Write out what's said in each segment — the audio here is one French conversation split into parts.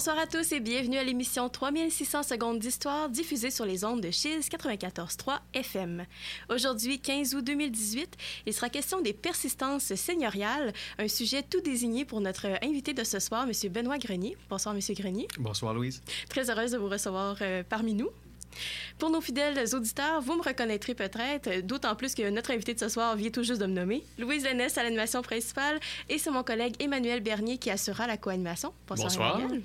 Bonsoir à tous et bienvenue à l'émission 3600 secondes d'histoire diffusée sur les ondes de Chiz 94.3 FM. Aujourd'hui, 15 août 2018, il sera question des persistances seigneuriales, un sujet tout désigné pour notre invité de ce soir, M. Benoît Grenier. Bonsoir, M. Grenier. Bonsoir, Louise. Très heureuse de vous recevoir euh, parmi nous. Pour nos fidèles auditeurs, vous me reconnaîtrez peut-être, d'autant plus que notre invité de ce soir vient tout juste de me nommer. Louise Lennes à l'animation principale et c'est mon collègue Emmanuel Bernier qui assurera la co-animation. Bonsoir. Emmanuel.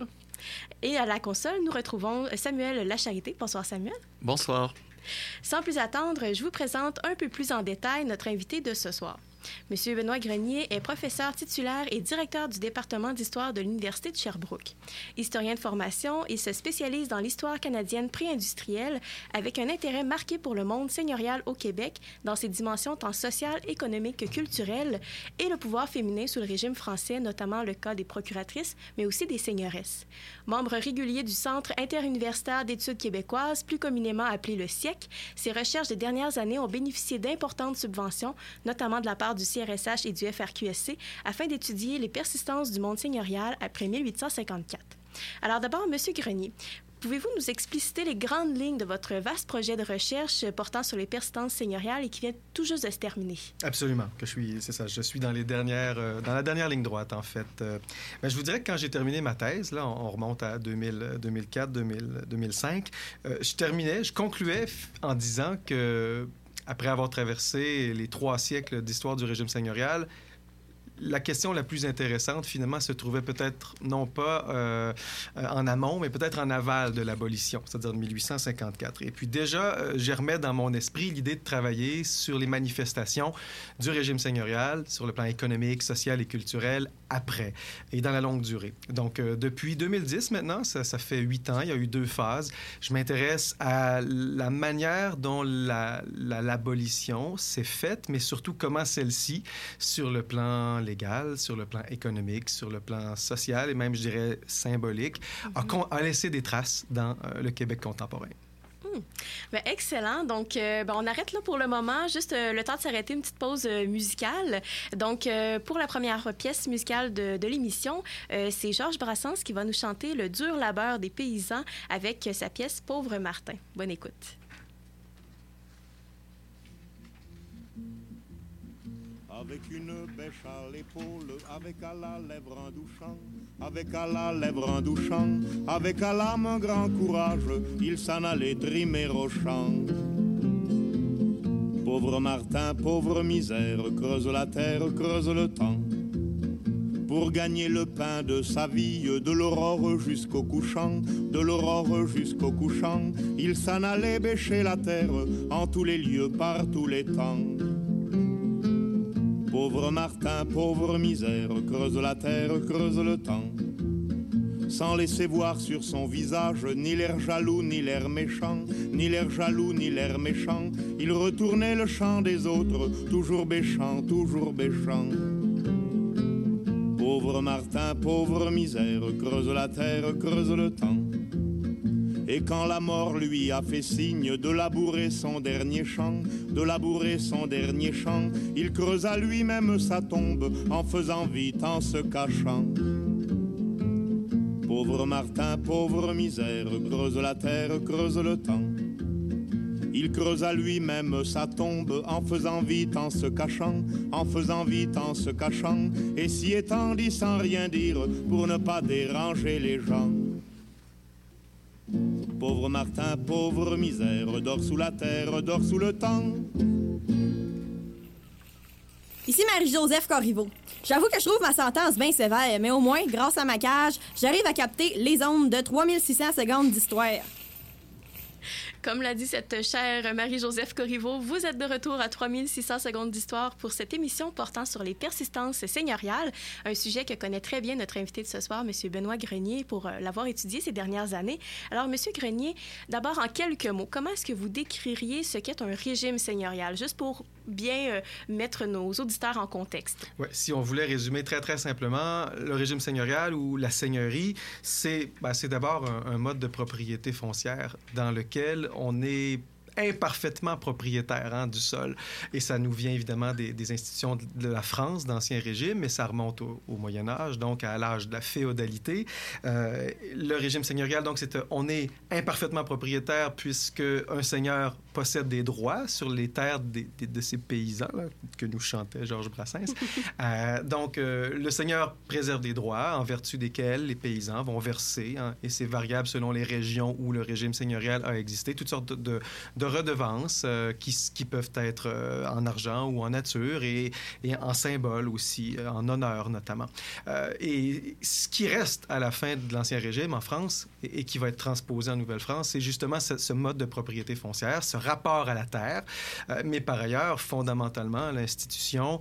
Et à la console, nous retrouvons Samuel Lacharité. Bonsoir Samuel. Bonsoir. Sans plus attendre, je vous présente un peu plus en détail notre invité de ce soir. M. Benoît Grenier est professeur titulaire et directeur du département d'histoire de l'Université de Sherbrooke. Historien de formation, il se spécialise dans l'histoire canadienne pré-industrielle avec un intérêt marqué pour le monde seigneurial au Québec dans ses dimensions tant sociales, économiques que culturelles et le pouvoir féminin sous le régime français, notamment le cas des procuratrices, mais aussi des seigneuresses. Membre régulier du Centre interuniversitaire d'études québécoises, plus communément appelé le SIEC, ses recherches des dernières années ont bénéficié d'importantes subventions, notamment de la part du CRSH et du FRQSC afin d'étudier les persistances du monde seigneurial après 1854. Alors d'abord, Monsieur Grenier, Pouvez-vous nous expliciter les grandes lignes de votre vaste projet de recherche portant sur les persistances seigneuriales et qui vient tout juste de se terminer? Absolument, que je suis, c'est ça, je suis dans les dernières, euh, dans la dernière ligne droite en fait. Euh, ben, je vous dirais que quand j'ai terminé ma thèse, là, on, remonte à 2000, 2004, 2005, je terminais, je concluais en disant que après avoir traversé les trois siècles d'histoire du régime seigneurial, la question la plus intéressante, finalement, se trouvait peut-être non pas euh, en amont, mais peut-être en aval de l'abolition, c'est-à-dire de 1854. Et puis déjà, euh, dans mon esprit l'idée de travailler sur les manifestations du régime seigneurial, sur le plan économique, social et culturel, après, et dans la longue durée. Donc, euh, depuis 2010 maintenant, ça, fait huit ans, il y a eu deux phases. Je m'intéresse à la manière dont l'abolition la, s'est faite, mais surtout comment celle-ci, sur le plan légal, sur le plan économique, sur le plan social et même, je dirais, symbolique, a, mhm. a, laissé des traces dans euh, le Québec contemporain. Hmm. Ben, excellent. Donc, euh, ben, on arrête là pour le moment. Juste euh, le temps de s'arrêter, une petite pause musicale. Donc, pour la première pièce musicale de, de l'émission, c'est Georges Brassens qui va nous chanter Le dur labeur des paysans avec sa pièce Pauvre Martin. Bonne écoute. Avec une bêche à l'épaule, avec à la lèvre un douchant, avec à la lèvre un douchant, avec à l'âme un grand courage, il s'en allait trimer au champ. Pauvre Martin, pauvre misère, creuse la terre, creuse le temps. Pour gagner le pain de sa vie, de l'aurore jusqu'au couchant, de l'aurore jusqu'au couchant, il s'en allait bêcher la terre en tous les lieux, par tous les temps. Pauvre Martin, pauvre misère, creuse la terre, creuse le temps. Sans laisser voir sur son visage ni l'air jaloux, ni l'air méchant, ni l'air jaloux, ni l'air méchant, il retournait le chant des autres, toujours béchant, toujours béchant. Pauvre Martin, pauvre misère, creuse la terre, creuse le temps. Et quand la mort lui a fait signe de labourer son dernier champ, de labourer son dernier champ, il creusa lui-même sa tombe en faisant vite, en se cachant. Pauvre Martin, pauvre misère, creuse la terre, creuse le temps. Il creusa lui-même sa tombe en faisant vite, en se cachant, en faisant vite, en se cachant, et s'y étendit sans rien dire pour ne pas déranger les gens. Pauvre Martin, pauvre misère, dort sous la terre, dort sous le temps. Ici Marie-Joseph Corriveau. J'avoue que je trouve ma sentence bien sévère, mais au moins, grâce à ma cage, j'arrive à capter les ondes de 3600 secondes d'histoire. Comme l'a dit cette chère Marie-Joseph Corriveau, vous êtes de retour à 3600 secondes d'histoire pour cette émission portant sur les persistances seigneuriales, un sujet que connaît très bien notre invité de ce soir, M. Benoît Grenier, pour euh, l'avoir étudié ces dernières années. Alors, M. Grenier, d'abord en quelques mots, comment est-ce que vous décririez ce qu'est un régime seigneurial, juste pour bien euh, mettre nos auditeurs en contexte? Ouais, si on voulait résumer très, très simplement, le régime seigneurial ou la seigneurie, c'est ben, d'abord un, un mode de propriété foncière dans lequel on est imparfaitement propriétaires hein, du sol. Et ça nous vient évidemment des, des institutions de la France, d'Ancien Régime, mais ça remonte au, au, Moyen Âge, donc à l'âge de la féodalité. Euh, le régime seigneurial, donc, c'est, on est imparfaitement propriétaire puisque un seigneur possède des droits sur les terres des, des, de ces paysans là, que nous chantait Georges Brassens. euh, donc, euh, le seigneur préserve des droits en vertu desquels les paysans vont verser, hein, et c'est variable selon les régions où le régime seigneurial a existé, toutes sortes de, de, de redevances euh, qui, peuvent être euh, en argent ou en nature et, en symbole aussi, euh, en honneur notamment. Et ce qui reste à la fin de l'Ancien Régime en France et, qui va être transposé en Nouvelle-France, c'est justement ce, mode de propriété foncière, ce rapport à la terre. Mais par ailleurs, fondamentalement, l'institution,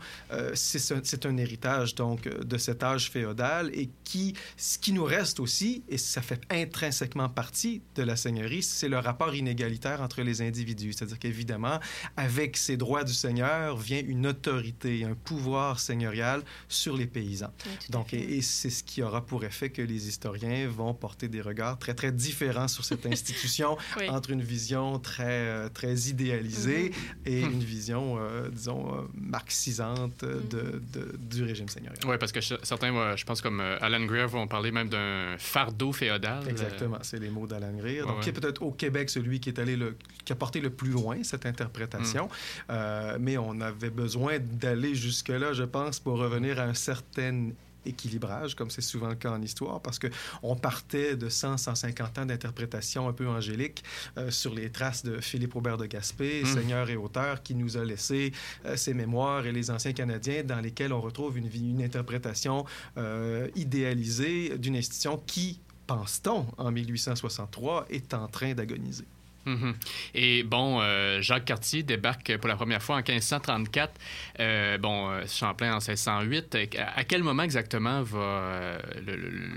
c'est un héritage donc de cet âge féodal et qui, ce qui nous reste aussi, et ça fait intrinsèquement partie de la seigneurie, c'est le rapport inégalitaire entre les individus. C'est-à-dire qu'évidemment, avec ces droits du seigneur vient une autorité, un pouvoir seigneurial sur les paysans. Oui, donc, et, et c'est ce qui aura pour effet que les historiens vont porter des regards très, très différents sur cette institution oui. entre une vision très, très idéalisée mm -hmm. et une vision, euh, disons, euh, marxisante de, de, du régime seigneurial. Oui, parce que certains, je pense comme euh, Alan Greer, vont parler même d'un fardeau féodal. Exactement, c'est les mots d'Alan Greer. Donc, ouais. qui est peut-être au Québec celui qui est allé le, qui a porté le plus loin cette interprétation. Mm. Euh, mais on avait besoin d'aller jusque-là, je pense, pour revenir à un certain équilibrage, comme c'est souvent le cas en histoire, parce qu'on partait de 100, 150 ans d'interprétation un peu angélique euh, sur les traces de Philippe Robert de Gaspé, mmh. seigneur et auteur, qui nous a laissé euh, ses mémoires et les anciens Canadiens, dans lesquels on retrouve une, une interprétation euh, idéalisée d'une institution qui, pense-t-on, en 1863, est en train d'agoniser. Mm -hmm. Et bon, euh, Jacques Cartier débarque pour la première fois en 1534. Euh, bon, Champlain en 1608. À, quel moment exactement va euh,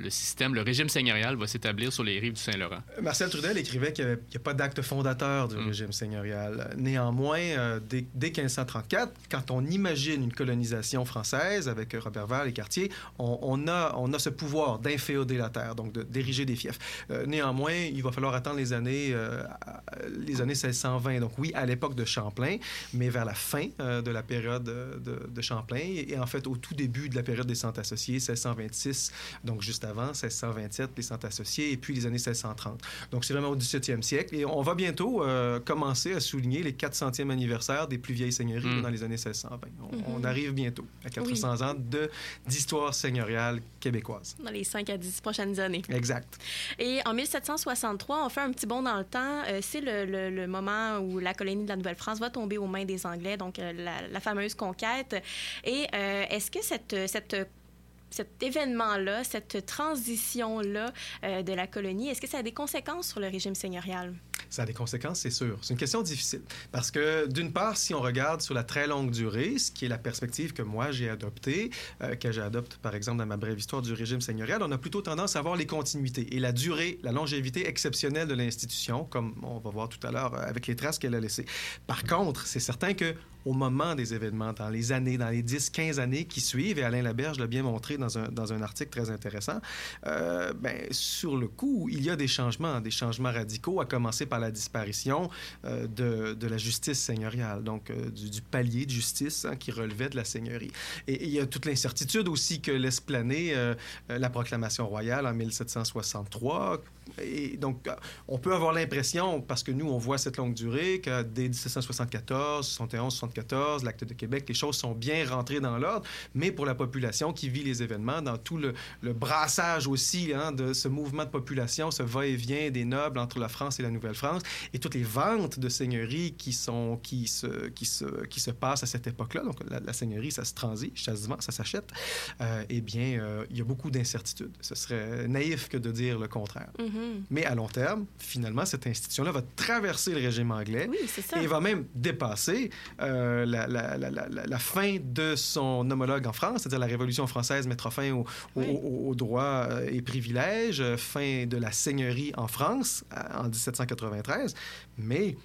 le, système, le régime seigneurial va s'établir sur les rives du Saint-Laurent? Marcel Trudel écrivait qu'il n'y a pas d'acte fondateur du mm. régime seigneurial. Néanmoins, euh, dès, dès, 1534, quand on imagine une colonisation française avec Robert Val et Cartier, on, on, a, on a ce pouvoir d'inféoder la terre, donc d'ériger des fiefs. Euh, néanmoins, il va falloir attendre les années les années 1620. Donc oui, à l'époque de Champlain, mais vers la fin euh, de la période de, de, Champlain et en fait au tout début de la période des centres associés, 1626, donc juste avant, 1627, les centres associés et puis les années 1630. Donc c'est vraiment au 17e siècle et on va bientôt euh, commencer à souligner les 400e anniversaire des plus vieilles seigneuries mm. dans les années 1620. On, mm -hmm. on arrive bientôt à 400 oui. ans d'histoire seigneuriale québécoise. Dans les 5 à 10 prochaines années. Exact. Et en 1763, on fait un petit bond dans le temps. Euh, c'est le, le, moment où la colonie de la Nouvelle-France va tomber aux mains des Anglais, donc euh, la, la, fameuse conquête. Et euh, est-ce que cette, cette cet événement-là, cette transition-là euh, de la colonie, est-ce que ça a des conséquences sur le régime seigneurial? Ça a des conséquences, c'est sûr. C'est une question difficile. Parce que, d'une part, si on regarde sur la très longue durée, ce qui est la perspective que moi j'ai adoptée, euh, que j'adopte par exemple dans ma brève histoire du régime seigneurial, on a plutôt tendance à voir les continuités et la durée, la longévité exceptionnelle de l'institution, comme on va voir tout à l'heure avec les traces qu'elle a laissées. Par contre, c'est certain que au moment des événements, dans les années, dans les 10, 15 années qui suivent, et Alain Laberge l'a bien montré dans un, dans un article très intéressant, euh, ben, sur le coup, il y a des changements, des changements radicaux, à commencer par la disparition euh, de, de, la justice seigneuriale, donc euh, du, palier de justice hein, qui relevait de la seigneurie. Et, et il y a toute l'incertitude aussi que laisse planer la proclamation royale en 1763. Et donc, on peut avoir l'impression, parce que nous, on voit cette longue durée, que dès 1774, 71, 74, l'acte de Québec, les choses sont bien rentrées dans l'ordre, mais pour la population qui vit les événements, dans tout le, le brassage aussi hein, de ce mouvement de population, ce va-et-vient des nobles entre la France et la Nouvelle-France, et toutes les ventes de seigneuries qui, sont, qui, se, qui, se, qui se passent à cette époque-là, donc la, la, seigneurie, ça se transige, ça se vend, ça s'achète, euh, eh bien, euh, il y a beaucoup d'incertitudes. Ce serait naïf que de dire le contraire. Mm -hmm. Mais à long terme, finalement, cette institution-là va traverser le régime anglais oui, et va même dépasser euh, la, la, la, la, fin de son homologue en France, c'est-à-dire la Révolution française mettra fin aux au, oui. au, au droits et privilèges, fin de la seigneurie en France en 1793. Mais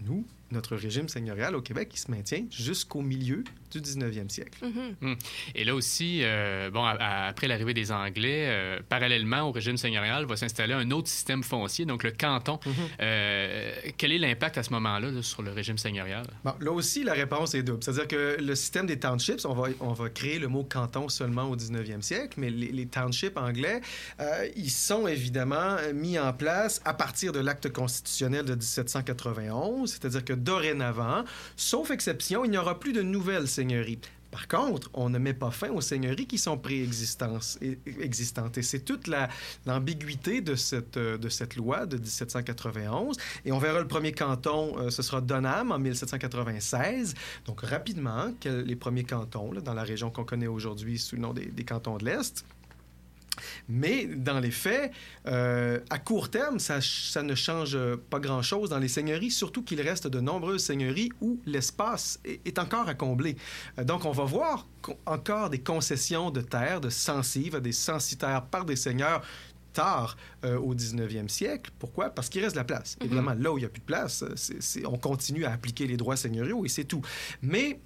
nous, notre régime seigneurial au Québec, il se maintient jusqu'au milieu du 19e siècle. Mhm. Et là aussi, euh, bon, à- à- après l'arrivée des Anglais, euh, parallèlement au régime seigneurial, va s'installer un autre système foncier, donc le canton. Mhm. Euh, quel est l'impact à ce moment-là là, sur le régime seigneurial? Bon, là aussi, la réponse est double. C'est-à-dire que le système des townships, on va, on va créer le mot canton seulement au 19e siècle, mais les, les townships anglais, euh, ils sont évidemment mis en place à partir de l'acte constitutionnel de 1791, c'est-à-dire que dorénavant, sauf exception, il n'y aura plus de nouvelles Par contre, on ne met pas fin aux seigneuries qui sont préexistantes. Et, c'est toute la- l'ambiguïté de cette, euh, de cette loi de 1791. Et on verra le premier canton, euh, ce sera Donham en 1796. Donc rapidement, les premiers cantons dans la région qu'on connaît aujourd'hui sous le nom des cantons de l'Est. Mais dans les faits, euh, à court terme, ça, ça ne change pas grand-chose dans les seigneuries, surtout qu'il reste de nombreuses seigneuries où l'espace est, est encore à combler. Euh, donc, on va voir co- encore des concessions de terre, de censives, des censitaires par des seigneurs tard euh, au 19e siècle. Pourquoi? Parce qu'il reste de la place. Évidemment, là où il n'y a plus de place, on continue à appliquer les droits seigneuriaux et c'est tout. Mais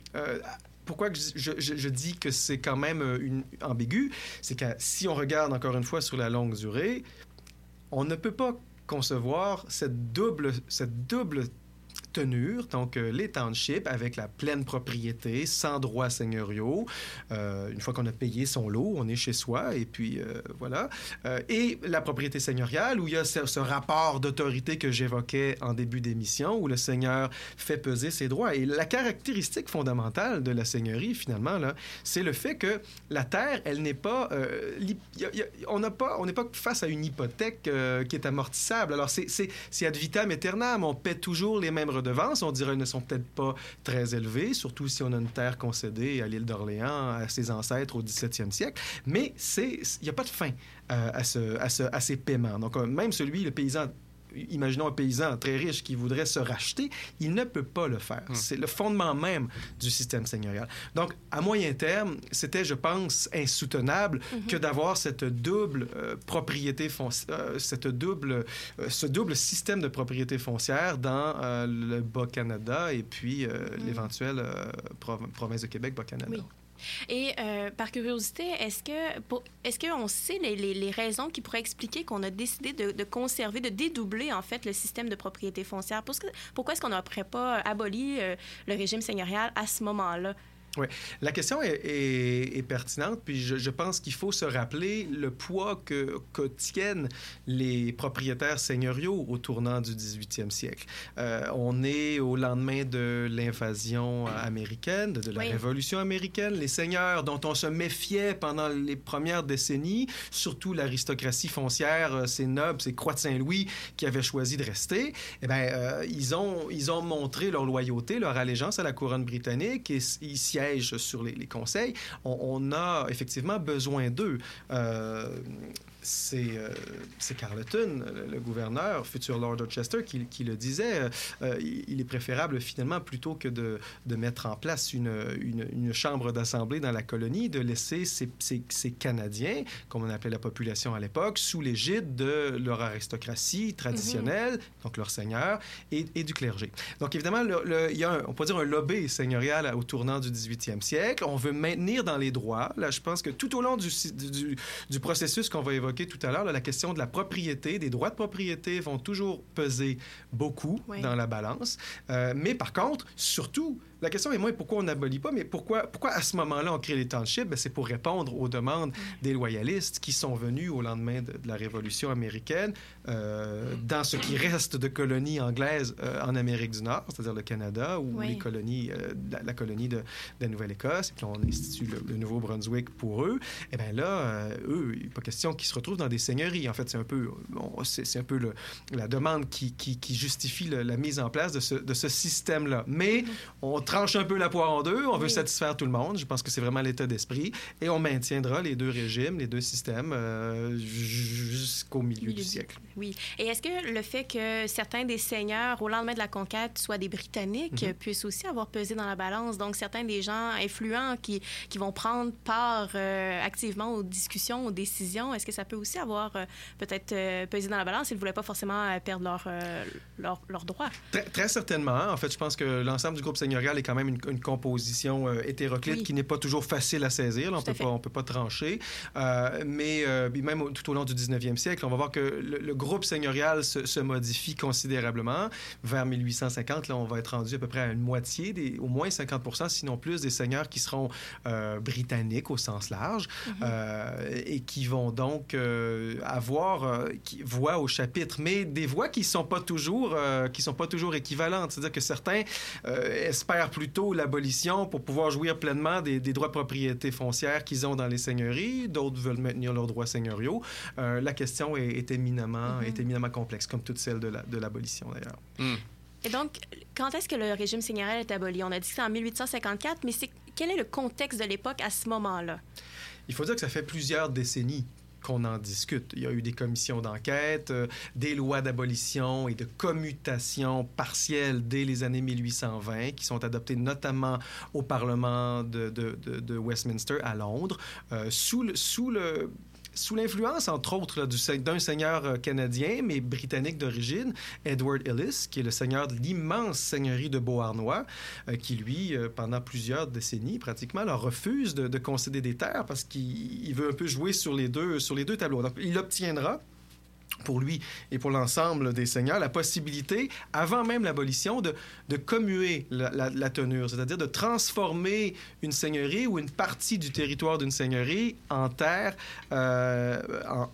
pourquoi je- je dis que c'est quand même euh, une, ambigu? C'est que si on regarde encore une fois sur la longue durée, on ne peut pas concevoir cette double, cette double tenure, donc euh, les townships avec la pleine propriété, sans droits seigneuriaux. Euh, une fois qu'on a payé son lot, on est chez soi et puis euh, voilà. Et la propriété seigneuriale où il y a ce, rapport d'autorité que j'évoquais en début d'émission où le seigneur fait peser ses droits. Et la caractéristique fondamentale de la seigneurie, finalement, là, c'est le fait que la terre, elle n'est pas, on n'a pas, n'est pas face à une hypothèque qui est amortissable. Alors c'est, c'est, c'est ad vitam aeternam. On paie toujours les mêmes On dirait ne sont peut-être pas très élevées, surtout si on a une terre concédée à l'île d'Orléans à ses ancêtres au 17e siècle. Mais il n'y a pas de fin euh, à, ce, à, ce- à ces paiements. Donc euh, même celui, le paysan Imaginons un paysan très riche qui voudrait se racheter, il ne peut pas le faire. C'est le fondement même du système seigneurial. Donc, à moyen terme, c'était, je pense, insoutenable que d'avoir cette double euh, propriété foncière, cette double, euh, ce double système de propriété foncière dans euh, le Bas-Canada et puis euh, l'éventuelle euh, prov- province de Québec, Bas-Canada. Oui. Et euh, par curiosité, est-ce que est-ce qu'on sait les, raisons qui pourraient expliquer qu'on a décidé de, conserver, de dédoubler en fait le système de propriété foncière? Pourquoi est-ce qu'on n'aurait pas aboli euh, le régime seigneurial à ce moment-là? La question est, est- est pertinente, puis je, je pense qu'il faut se rappeler le poids que, que tiennent les propriétaires seigneuriaux au tournant du 18e siècle. Euh, on est au lendemain de l'invasion américaine, de, de la Oui. Révolution américaine. Les seigneurs dont on se méfiait pendant les premières décennies, surtout l'aristocratie foncière, euh, ces nobles, ces croix de Saint-Louis qui avaient choisi de rester, eh bien, euh, ils, ont, ils ont montré leur loyauté, leur allégeance à la couronne britannique et ils sur les, conseils. On, on a effectivement besoin d'eux. Euh, c'est euh, c'est Carleton, le, le gouverneur, futur Lord Dorchester, qui, qui le disait. Euh, euh, il, est préférable finalement, plutôt que de, de mettre en place une, une, une chambre d'assemblée dans la colonie, de laisser ces, ces, ces Canadiens, comme on appelait la population à l'époque, sous l'égide de leur aristocratie traditionnelle, donc leur seigneur, et, et du clergé. Donc évidemment, le- le- il y a, un- on peut dire, un lobby seigneurial au tournant du 18e siècle. On veut maintenir dans les droits. Là, je pense que tout au long du processus qu'on va évoquer tout à l'heure, la question de la propriété, des droits de propriété vont toujours peser beaucoup Oui. dans la balance. Euh, mais par contre, surtout, la question est moins pourquoi on n'abolit pas, mais pourquoi, pourquoi à ce moment-là on crée les townships? Ben, c'est pour répondre aux demandes des loyalistes qui sont venus au lendemain de, de la Révolution américaine euh, dans ce qui reste de colonies anglaises euh, en Amérique du Nord, c'est-à-dire le Canada ou Oui. les colonies, euh, la, la colonie de, de la Nouvelle-Écosse, et puis on institue le, le Nouveau-Brunswick pour eux. Et bien là, eux, il n'est pas question qu'ils se retrouvent dans des seigneuries. En fait, c'est un peu, c'est, c'est un peu le- la demande qui, qui, qui justifie le- la mise en place de ce, de ce système-là. Mais on tranche un peu la poire en deux, on veut satisfaire tout le monde. Je pense que c'est vraiment l'état d'esprit. Et on maintiendra les deux régimes, les deux systèmes euh, jusqu'au milieu, du siècle. Oui. Et est-ce que le fait que certains des seigneurs, au lendemain de la conquête, soient des Britanniques, mm puissent aussi avoir pesé dans la balance? Donc, certains des gens influents qui, qui vont prendre part euh, activement aux discussions, aux décisions, est-ce que ça peut aussi avoir euh, peut-être pesé dans la balance? Ils ne voulaient pas forcément perdre leurs leur, leur droits. Très, très, certainement. En fait, je pense que l'ensemble du groupe seigneurial est quand même une, une composition hétéroclite qui n'est pas toujours facile à saisir. on ne peut pas trancher. mais même tout au long du 19e siècle, on va voir que le, groupe seigneurial se, modifie considérablement. Vers 1850, là, on va être rendu à peu près à une moitié, des, au moins 50 sinon plus, des seigneurs qui seront euh, britanniques au sens large euh, et qui vont donc euh, avoir qui, voix au chapitre, mais des voix qui sont pas toujours qui sont pas toujours équivalentes. C'est-à-dire que certains espèrent plutôt l'abolition pour pouvoir jouir pleinement des, des droits de propriété foncière qu'ils ont dans les seigneuries. D'autres veulent maintenir leurs droits seigneuriaux. Euh, la question est, éminemment, est éminemment complexe, comme toute celle de l'abolition la, d'ailleurs. Mm. Et donc, quand est-ce que le régime seigneurial est aboli? On a dit que c'est en 1854, mais quel est le contexte de l'époque à ce moment-là? Il faut dire que ça fait plusieurs décennies qu'on en discute. Il y a eu des commissions d'enquête, euh, des lois d'abolition et de commutation partielle dès les années 1820 qui sont adoptées notamment au Parlement de, Westminster à Londres, euh, sous, le, sous le sous l'influence, entre autres, d'un seigneur euh, canadien, mais britannique d'origine, Edward Ellis, qui est le seigneur de l'immense seigneurie de Beauharnois, euh, qui, lui, euh, pendant plusieurs décennies, pratiquement, leur refuse de, de concéder des terres parce qu'il veut un peu jouer sur les deux, sur les deux tableaux. Donc, il obtiendra pour lui et pour l'ensemble des seigneurs la possibilité, avant même l'abolition, de, commuer la, la, tenure, c'est-à-dire de transformer une seigneurie ou une partie du territoire d'une seigneurie en terre, euh,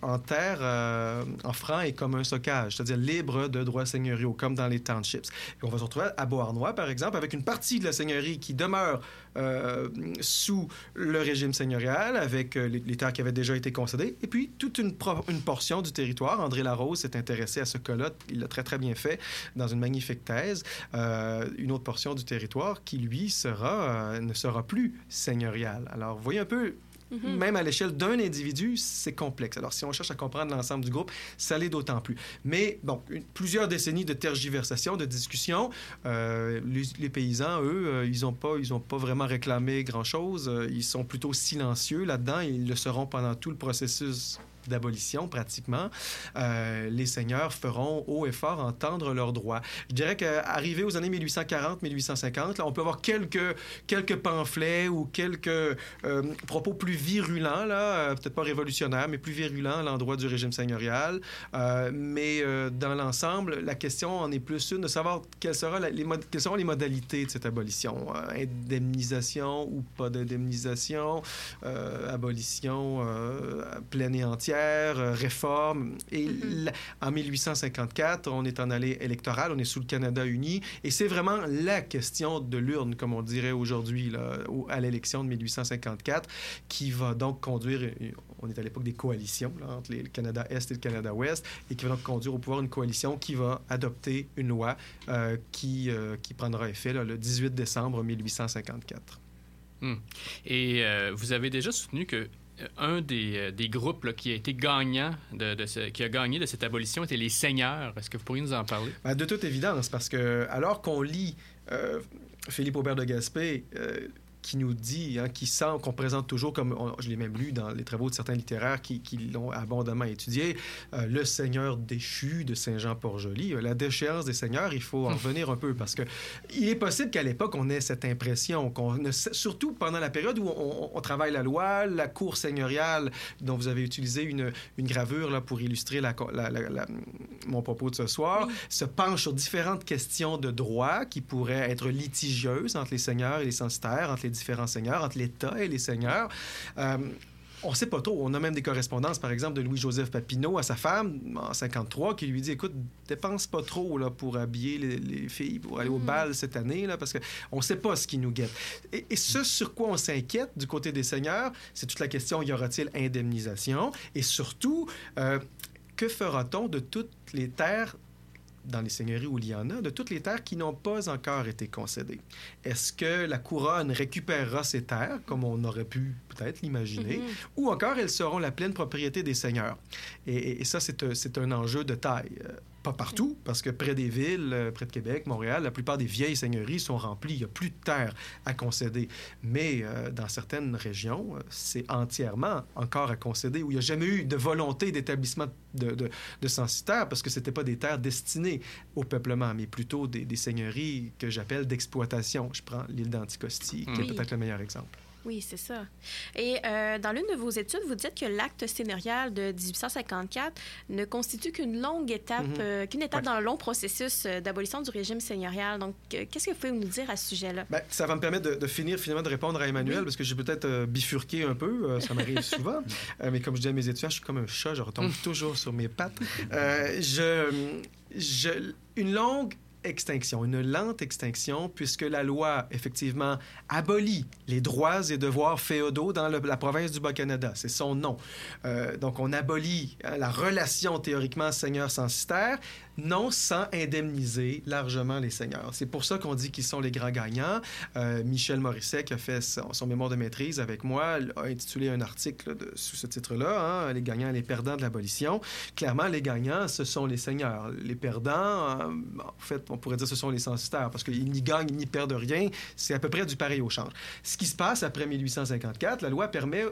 en, terre, euh, en franc et comme un stockage, c'est-à-dire libre de droits seigneuriaux, comme dans les townships. On va se retrouver à Beauharnois, par exemple, avec une partie de la seigneurie qui demeure euh, sous le régime seigneurial, avec les, terres qui avaient déjà été concédées, et puis toute une, une portion du territoire. André Larose s'est intéressé à ce cas-là, il l'a très très bien fait dans une magnifique thèse. Euh, une autre portion du territoire qui, lui, sera, ne sera plus seigneurial. Alors, voyez un peu Mhm. Même à l'échelle d'un individu, c'est complexe. Alors, si on cherche à comprendre l'ensemble du groupe, ça l'est d'autant plus. Mais, bon, plusieurs décennies de tergiversation, de discussion. Euh, les, paysans, eux, euh, ils n'ont pas, ils ont pas vraiment réclamé grand-chose. Euh, ils sont plutôt silencieux là-dedans. Ils le seront pendant tout le processus d'abolition pratiquement, euh, les seigneurs feront haut et fort entendre leurs droits. Je dirais qu'arrivé aux années 1840-1850, là, on peut avoir quelques, quelques pamphlets ou quelques euh, propos plus virulents, là, euh, peut-être pas révolutionnaires, mais plus virulents à l'endroit du régime seigneurial. mais dans l'ensemble, la question en est plus une de savoir quelles seront les modalités de cette abolition. indemnisation ou pas d'indemnisation, abolition pleine et entière euh, réforme. Et mm-hmm. en 1854, on est en allée électorale, on est sous le Canada uni, et c'est vraiment la question de l'urne, comme on dirait aujourd'hui, à l'élection de 1854, qui va donc conduire, on est à l'époque des coalitions entre le Canada Est et le Canada Ouest, et qui va donc conduire au pouvoir une coalition qui va adopter une loi euh, qui, euh, qui prendra effet le 18 décembre 1854. Hmm. Et vous avez déjà soutenu que un des, euh, groupes qui a été gagnant de, qui a gagné de cette abolition était les seigneurs. Est-ce que vous pourriez nous en parler? Ben, de toute évidence, parce que alors qu'on lit euh, Philippe Aubert de Gaspé, euh, qui nous dit, hein, qui sent, qu'on présente toujours comme, je l'ai même lu dans les travaux de certains littéraires qui, qui l'ont abondamment étudié, euh, le Seigneur déchu de Saint-Jean-Port-Joli. Euh, la déchéance des seigneurs, il faut en revenir un peu parce que il est possible qu'à l'époque, on ait cette impression, qu'on surtout pendant la période où on, travaille la loi, la cour seigneuriale, dont vous avez utilisé une, une gravure là, pour illustrer la, la, mon propos de ce soir, se penche sur différentes questions de droit qui pourraient être litigieuses entre les seigneurs et les censitaires, entre les différents seigneurs, entre l'État et les seigneurs. Euh, on ne sait pas trop. On a même des correspondances, par exemple, de Louis-Joseph Papineau à sa femme, en 53, qui lui dit, écoute, dépense pas trop là, pour habiller les, filles, pour aller au mm. bal cette année, là, parce qu'on ne sait pas ce qui nous guette. Et, ce sur quoi on s'inquiète du côté des seigneurs, c'est toute la question, y aura-t-il indemnisation? Et surtout, euh, que fera-t-on de toutes les terres dans les seigneuries où il y en a, de toutes les terres qui n'ont pas encore été concédées. Est-ce que la couronne récupérera ces terres, comme on aurait pu peut-être l'imaginer, Mhm. ou encore elles seront la pleine propriété des seigneurs? Et, et- et ça, c'est un, c'est un enjeu de taille. Pas partout, parce que près des villes, euh, près de Québec, Montréal, la plupart des vieilles seigneuries sont remplies. Il n'y a plus de terres à concéder. Mais euh, dans certaines régions, euh, c'est entièrement encore à concéder, où il n'y a jamais eu de volonté d'établissement de, de, de censitaires, parce que ce n'étaient pas des terres destinées au peuplement, mais plutôt des, des seigneuries que j'appelle d'exploitation. Je prends l'île d'Anticosti, qui Oui. est peut-être le meilleur exemple. Oui, c'est ça. Et euh, dans l'une de vos études, vous dites que l'acte seigneurial de 1854 ne constitue qu'une longue étape, Mhm. euh, qu'une étape Ouais. dans le long processus euh, d'abolition du régime seigneurial. Donc, euh, qu'est-ce que vous pouvez nous dire à ce sujet-là? Ben, ça va me permettre de, de finir finalement de répondre à Emmanuel, Oui. parce que j'ai peut-être bifurqué un peu, ça m'arrive souvent. Mais comme je dis à mes étudiants, je suis comme un chat, je retombe toujours sur mes pattes. Je, je, une longue extinction, une lente extinction, puisque la loi, effectivement, abolit les droits et devoirs féodaux dans la province du Bas-Canada. C'est son nom. Euh, donc, on abolit hein, la relation théoriquement seigneur-censitaire, non sans indemniser largement les seigneurs. C'est pour ça qu'on dit qu'ils sont les grands gagnants. Euh, Michel Morisset, qui a fait son, mémoire de maîtrise avec moi, a intitulé un article sous ce titre-là, hein, Les gagnants et les perdants de l'abolition. Clairement, les gagnants, ce sont les seigneurs. Les perdants, euh, en fait, on pourrait dire ce sont les censitaires, parce qu'ils n'y gagnent ni perdent rien. C'est à peu près du pareil au change. Ce qui se passe après 1854, la loi permet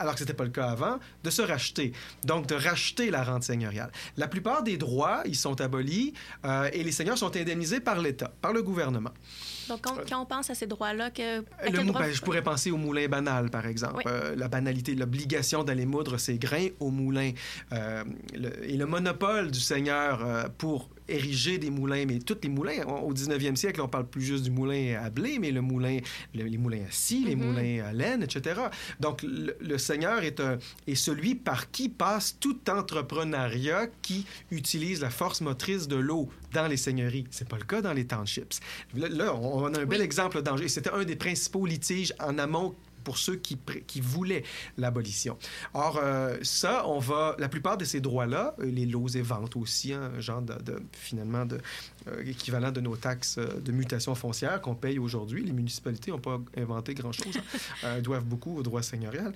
alors que ce n'était pas le cas avant, de se racheter. Donc, de racheter la rente seigneuriale. La plupart des droits, ils sont abolis euh, et les seigneurs sont indemnisés par l'État, par le gouvernement. Donc, quand, quand on pense à ces droits-là, que, à Le droit- ben, je pourrais penser au moulin banal, par exemple. Oui. Euh, la banalité, l'obligation d'aller moudre ses grains au moulin. Euh, le- et le monopole du seigneur euh, pour ériger des moulins, mais tous les moulins, au 19e siècle, on parle plus juste du moulin à blé, mais le moulin, le- les moulins à scie, les Mhm. moulins à laine, etc. Donc, le, le seigneur est, un, est celui par qui passe tout entrepreneuriat qui utilise la force motrice de l'eau dans les seigneuries. C'est pas le cas dans les townships. Là, on a un bel exemple d'enjeu. C'était un des principaux litiges en amont pour ceux qui, voulaient l'abolition. Or, euh, ça, on va... La plupart de ces droits-là, euh, les lots et ventes aussi, hein, un genre de, finalement, de, euh, équivalent de nos taxes de mutation foncière qu'on paye aujourd'hui. Les municipalités n'ont pas inventé grand-chose. hein. Doivent beaucoup au droit seigneurial.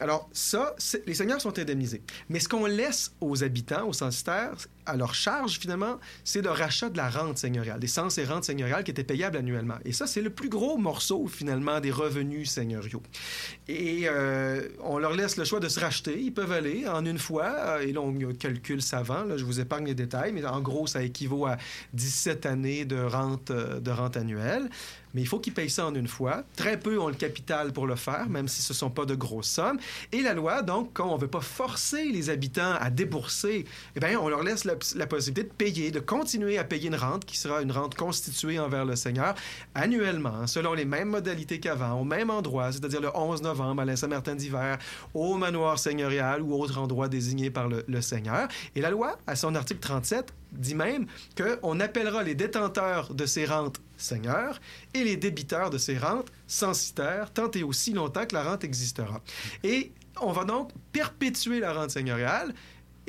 Alors, ça, les seigneurs sont indemnisés. Mais ce qu'on laisse aux habitants, aux censitaires, à leur charge, finalement, c'est le rachat de la rente seigneuriale, des censes et rentes seigneuriales qui étaient payables annuellement. Et ça, c'est le plus gros morceau, finalement, des revenus seigneuriaux. Et euh, on leur laisse le choix de se racheter. Ils peuvent aller en une fois. euh, Et là, on a un calcul savant. Là, je vous épargne les détails, mais en gros, ça équivaut à 17 années de rente, euh, de rente annuelle. Mais il faut qu'ils payent ça en une fois. Très peu ont le capital pour le faire, même si ce ne sont pas de grosses sommes. Et la loi, donc, quand on ne veut pas forcer les habitants à débourser, eh bien, on leur laisse la, possibilité de payer, de continuer à payer une rente qui sera une rente constituée envers le Seigneur annuellement, selon les mêmes modalités qu'avant, au même endroit, c'est-à-dire le 11 novembre à la Saint-Martin d'hiver, au manoir seigneurial ou autre endroit désigné par le, le Seigneur. Et la loi, à son article 37, dit même qu'on appellera les détenteurs de ces rentes seigneurs et les débiteurs de ces rentes censitaires tant et aussi longtemps que la rente existera. Et on va donc perpétuer la rente seigneuriale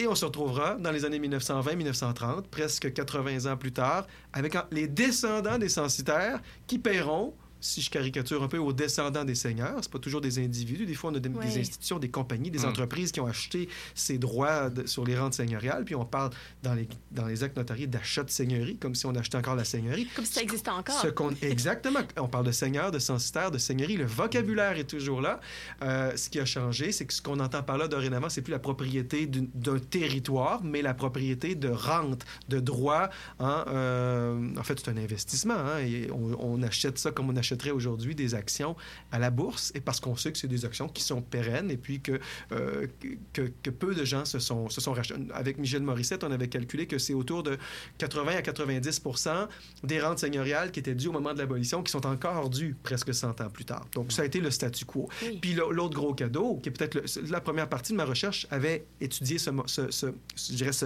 et on se retrouvera dans les années 1920-1930, presque 80 ans plus tard, avec les descendants des censitaires qui paieront si je caricature un peu, aux descendants des seigneurs. C'est pas toujours des individus. Des fois, on a des, institutions, des compagnies, des Mm. entreprises qui ont acheté ces droits de- sur les rentes seigneuriales. Puis on parle dans les, dans les actes notariés d'achat de seigneurie, comme si on achetait encore la seigneurie. Comme si ça existait encore. Ce qu'on- exactement. On parle de seigneur, de censitaire, de seigneurie. Le vocabulaire est toujours là. Euh, ce qui a changé, c'est que ce qu'on entend par là dorénavant, c'est plus la propriété d'une- d'un territoire, mais la propriété de rente, de droit. hein, euh, en fait, c'est un investissement. hein, et on, on achète ça comme on achèterait aujourd'hui des actions à la bourse, et parce qu'on sait que c'est des actions qui sont pérennes et puis que, euh, que, que peu de gens se sont, se sont rachetés. Avec Michel Morissette, on avait calculé que c'est autour de 80 à 90% des rentes seigneuriales qui étaient dues au moment de l'abolition, qui sont encore dues presque 100 ans plus tard. Donc, ça a été le statu quo. Oui. Puis l'au- l'autre gros cadeau, qui est peut-être la première partie de ma recherche, avait étudié ce, ce, ce- je dirais ce-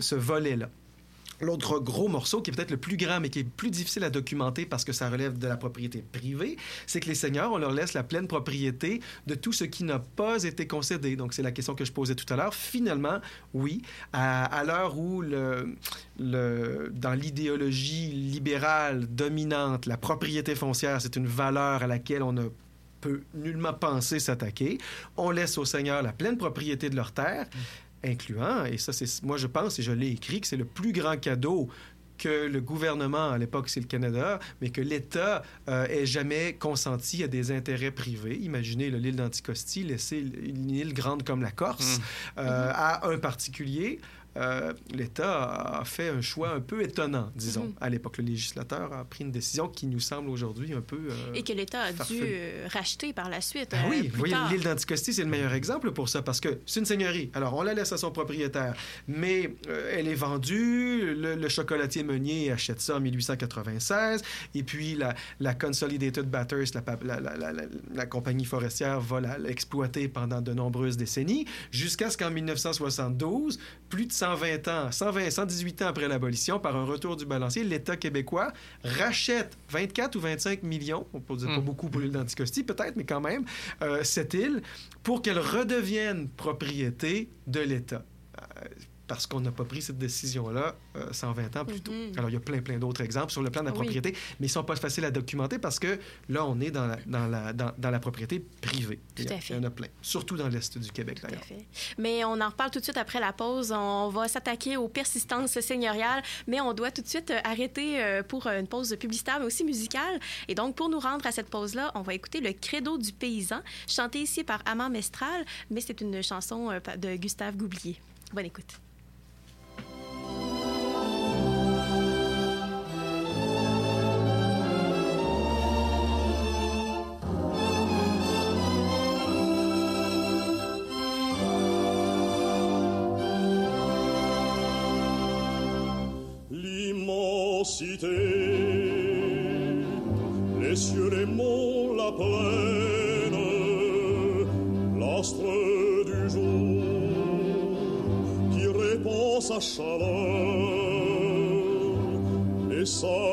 ce volet-là. L'autre gros morceau, qui est peut-être le plus grand, mais qui est plus difficile à documenter parce que ça relève de la propriété privée, c'est que les seigneurs, on leur laisse la pleine propriété de tout ce qui n'a pas été concédé. Donc, c'est la question que je posais tout à l'heure. Finalement, oui, à, l'heure où, le, dans l'idéologie libérale dominante, la propriété foncière, c'est une valeur à laquelle on ne peut nullement penser s'attaquer, on laisse aux seigneurs la pleine propriété de leurs terres incluant, et ça, c'est moi je pense, et je l'ai écrit, que c'est le plus grand cadeau que le gouvernement, à l'époque c'est le Canada, mais que l'État euh, ait jamais consenti à des intérêts privés. Imaginez l'île d'Anticosti, laisser une île grande comme la Corse Mmh. euh, à un particulier. Euh, L'État a fait un choix un peu étonnant, disons. Mhm. À l'époque, le législateur a pris une décision qui nous semble aujourd'hui un peu... euh, Et que l'État a dû euh, racheter par la suite. ah oui, plus vous voyez, l'île d'Anticosti, c'est le meilleur exemple pour ça, parce que c'est une seigneurie. Alors, on la laisse à son propriétaire, mais elle est vendue, le, le chocolatier Meunier achète ça en 1896, et puis la, la Consolidated Batters, la, la- compagnie forestière, va l'exploiter pendant de nombreuses décennies, jusqu'à ce qu'en 1972, plus de 120 ans, 120, 118 ans après l'abolition, par un retour du balancier, l'État québécois rachète 24 ou 25 millions, on peut dire pas Mm. beaucoup pour l'île d'Anticosti peut-être, mais quand même, euh, cette île pour qu'elle redevienne propriété de l'État. Parce qu'on n'a pas pris cette décision-là euh, 120 ans plus tôt. Mhm. Alors, il y a plein, plein d'autres exemples sur le plan de la Oui. propriété, mais ils ne sont pas faciles à documenter parce que là, on est dans la, dans la, dans, dans la propriété privée. Tout à fait. il y en a plein, surtout dans l'Est du Québec, Tout à d'ailleurs. fait. Mais on en reparle tout de suite après la pause. On va s'attaquer aux persistances seigneuriales, mais on doit tout de suite euh, arrêter euh, pour euh, une pause publicitaire, mais aussi musicale. Et donc, pour nous rendre à cette pause-là, on va écouter le Credo du paysan, chanté ici par Amand Mestral, mais c'est une chanson de Gustave Goublier. Bonne écoute. Les cieux, les monts, la plaine, l'astre du jour qui répand sa chaleur, les sapins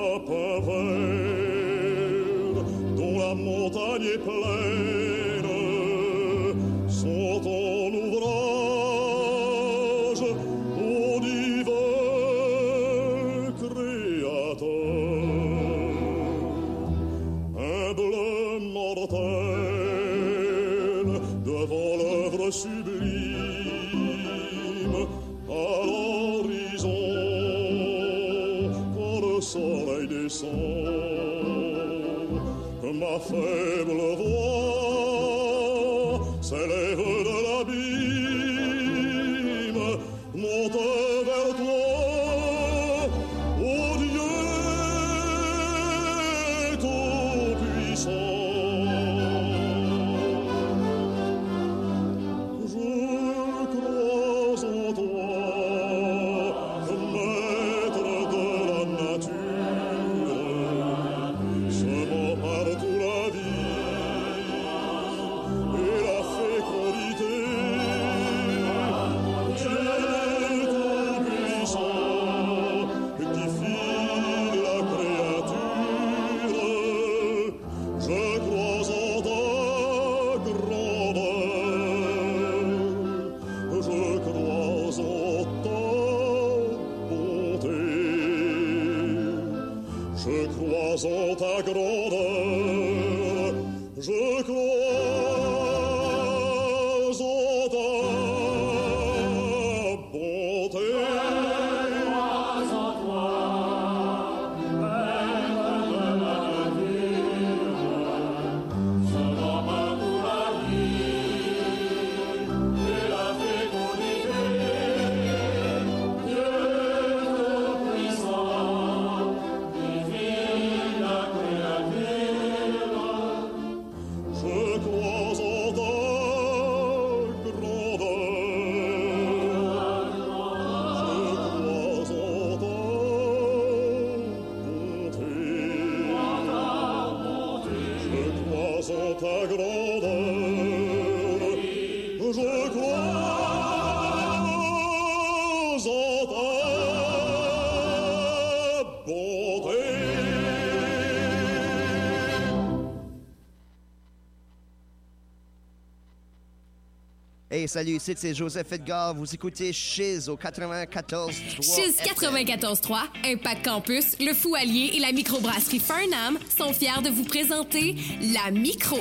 salut, ici c'est Joseph Edgar. Vous écoutez Chiz au 94.3. Chiz 94.3, Impact Campus, le Fou Allier et la microbrasserie Farnham sont fiers de vous présenter la Micro.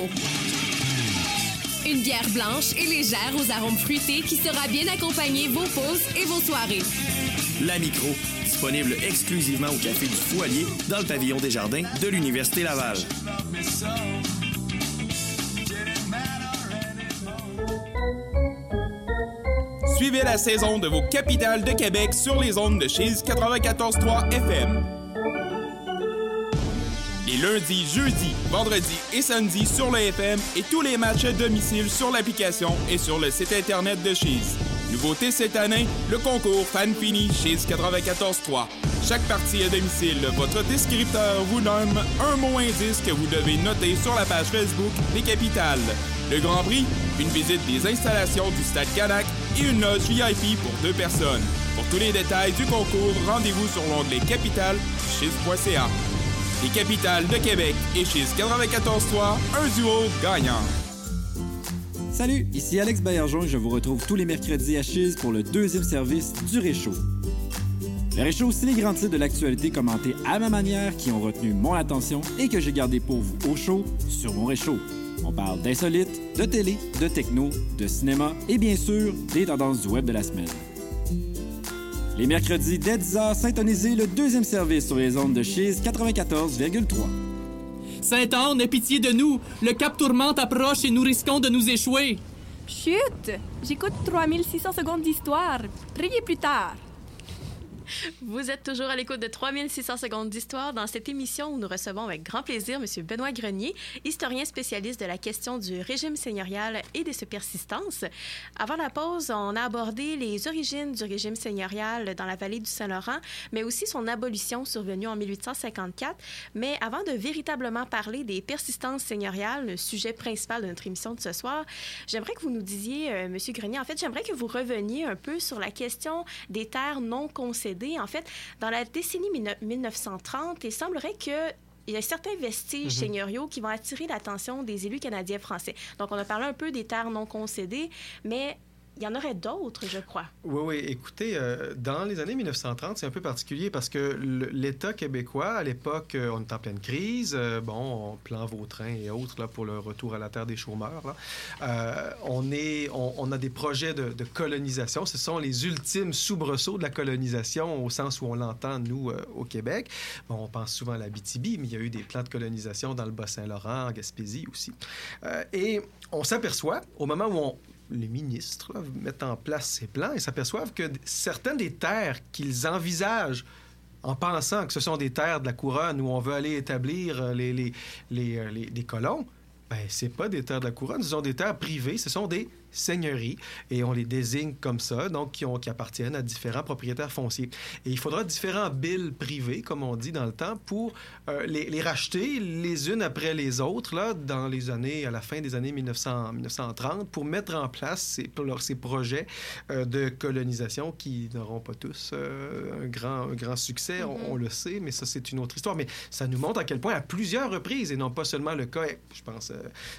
Une bière blanche et légère aux arômes fruités qui sera bien accompagner vos pauses et vos soirées. La Micro, disponible exclusivement au Café du Fou Allier dans le pavillon des Jardins de l'Université Laval. Suivez la saison de vos capitales de Québec sur les ondes de Chise 94.3 FM. Les lundis, jeudis, vendredis et samedis sur le FM et tous les matchs à domicile sur l'application et sur le site internet de Chise. Nouveauté cette année, le concours Fan Fini Chise 94.3. Chaque partie à domicile, votre descripteur vous nomme un mot indice que vous devez noter sur la page Facebook des Capitales. Le Grand Prix, une visite des installations du Stade Canac et une loge VIP pour deux personnes. Pour tous les détails du concours, rendez-vous sur l'onglet Capital Chise.ca. Les Capitales de Québec et Chise 94.3, un duo gagnant. Salut, ici Alex Baillargeon et je vous retrouve tous les mercredis à Chise pour le deuxième service du Réchaud. Le Réchaud, c'est les grands titres de l'actualité commentés à ma manière qui ont retenu mon attention et que j'ai gardé pour vous au chaud sur mon Réchaud. On parle d'insolites, de télé, de techno, de cinéma et bien sûr des tendances du web de la semaine. Les mercredis dès 10h, syntonisez le deuxième service sur les ondes de Chise 94,3. Saint-Anne, aie pitié de nous. Le cap tourmente approche et nous risquons de nous échouer. Chut! J'écoute 3600 secondes d'histoire. Priez plus tard. Vous êtes toujours à l'écoute de 3600 secondes d'histoire dans cette émission où nous recevons avec grand plaisir M. Benoît Grenier, historien spécialiste de la question du régime seigneurial et de ses persistances. Avant la pause, on a abordé les origines du régime seigneurial dans la vallée du Saint-Laurent, mais aussi son abolition survenue en 1854. Mais avant de véritablement parler des persistances seigneuriales, le sujet principal de notre émission de ce soir, j'aimerais que vous nous disiez, euh, M. Grenier, en fait, j'aimerais que vous reveniez un peu sur la question des terres non concédées en fait, dans la décennie 1930, il semblerait que il y a certains vestiges Mhm. seigneuriaux qui vont attirer l'attention des élus canadiens français. Donc, on a parlé un peu des terres non concédées, mais il y en aurait d'autres, je crois. Oui, oui. Écoutez, euh, dans les années 1930, c'est un peu particulier parce que l'État québécois, à l'époque, euh, on est en pleine crise. euh, bon, on plan Vautrin et autres là, pour le retour à la terre des chômeurs. là. On, est, on, a des projets de, colonisation. Ce sont les ultimes soubresauts de la colonisation au sens où on l'entend, nous, au Québec. Bon, on pense souvent à la BTB, mais il y a eu des plans de colonisation dans le Bas-Saint-Laurent, en Gaspésie aussi. Et on s'aperçoit, au moment où on, les ministres mettent en place ces plans et s'aperçoivent que certaines des terres qu'ils envisagent en pensant que ce sont des terres de la couronne où on veut aller établir euh, les, les, les, euh, les- colons, ben, c'est pas des terres de la couronne, ce sont des terres privées, ce sont des seigneuries et on les désigne comme ça, donc qui, ont, qui appartiennent à différents propriétaires fonciers. Et il faudra différents billes privés, comme on dit dans le temps, pour euh, les, les racheter les unes après les autres, là, dans les années, à la fin des années 1900, 1930, pour mettre en place ces, pour leur- ces projets euh, de colonisation qui n'auront pas tous euh, un, grand, un grand succès, on, on le sait, mais ça, c'est une autre histoire. Mais ça nous montre à quel point, à plusieurs reprises, et non pas seulement le cas, je pense,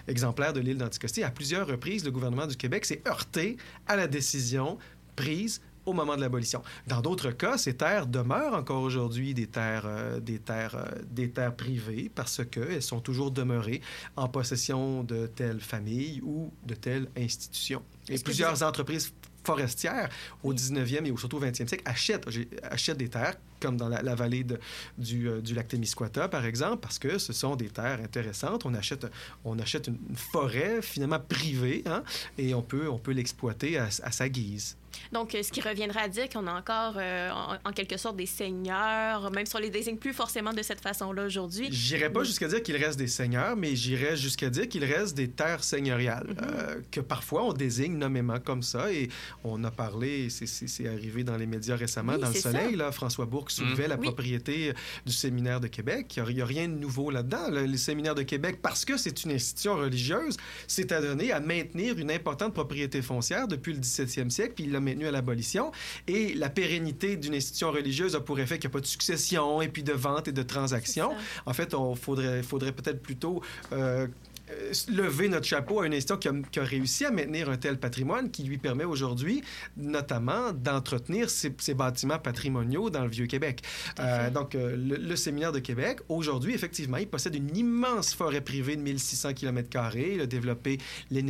exemplaire de l'île d'Anticosti, à plusieurs reprises, le gouvernement du Québec s'est heurté à la décision prise au moment de l'abolition. Dans d'autres cas, ces terres demeurent encore aujourd'hui des terres, euh, des terres, euh, des terres privées parce qu'elles sont toujours demeurées en possession de telle famille ou de telle institution. Et plusieurs vous- entreprises forestières au 19e et au- surtout au 20e siècle achètent, achètent des terres comme dans la, la vallée de- du, euh, du lac Témiscouata, par exemple, parce que ce sont des terres intéressantes. On achète, on achète une une forêt finalement privée hein, et on peut, on peut l'exploiter à, à sa guise. Donc, euh, ce qui reviendrait à dire qu'on a encore, euh, en, en quelque sorte, des seigneurs, même si on les désigne plus forcément de cette façon-là aujourd'hui. J'irais pas jusqu'à dire qu'il reste des seigneurs, mais j'irais jusqu'à dire qu'il reste des terres seigneuriales, Mhm. euh, que parfois on désigne nommément comme ça. Et on a parlé, c'est- arrivé dans les médias récemment, Oui, dans le Soleil, ça. là, François Soulevait la Oui. propriété du séminaire de Québec. Il n'y a, rien de nouveau là-dedans. Le, le séminaire de Québec, parce que c'est une institution religieuse, s'est adonné à maintenir une importante propriété foncière depuis le 17e siècle, puis il l'a maintenu à l'abolition. Et la pérennité d'une institution religieuse a pour effet qu'il n'y a pas de succession et puis de vente et de transactions. En fait, on faudrait, faudrait peut-être plutôt euh, euh, lever notre chapeau à une institution qui a, qui a réussi à maintenir un tel patrimoine qui lui permet aujourd'hui, notamment, d'entretenir ces, ces bâtiments patrimoniaux dans le Vieux-Québec. Euh, donc, euh, le, le Séminaire de Québec, aujourd'hui, effectivement, il possède une immense forêt privée de 1600 km. Il a développé, le-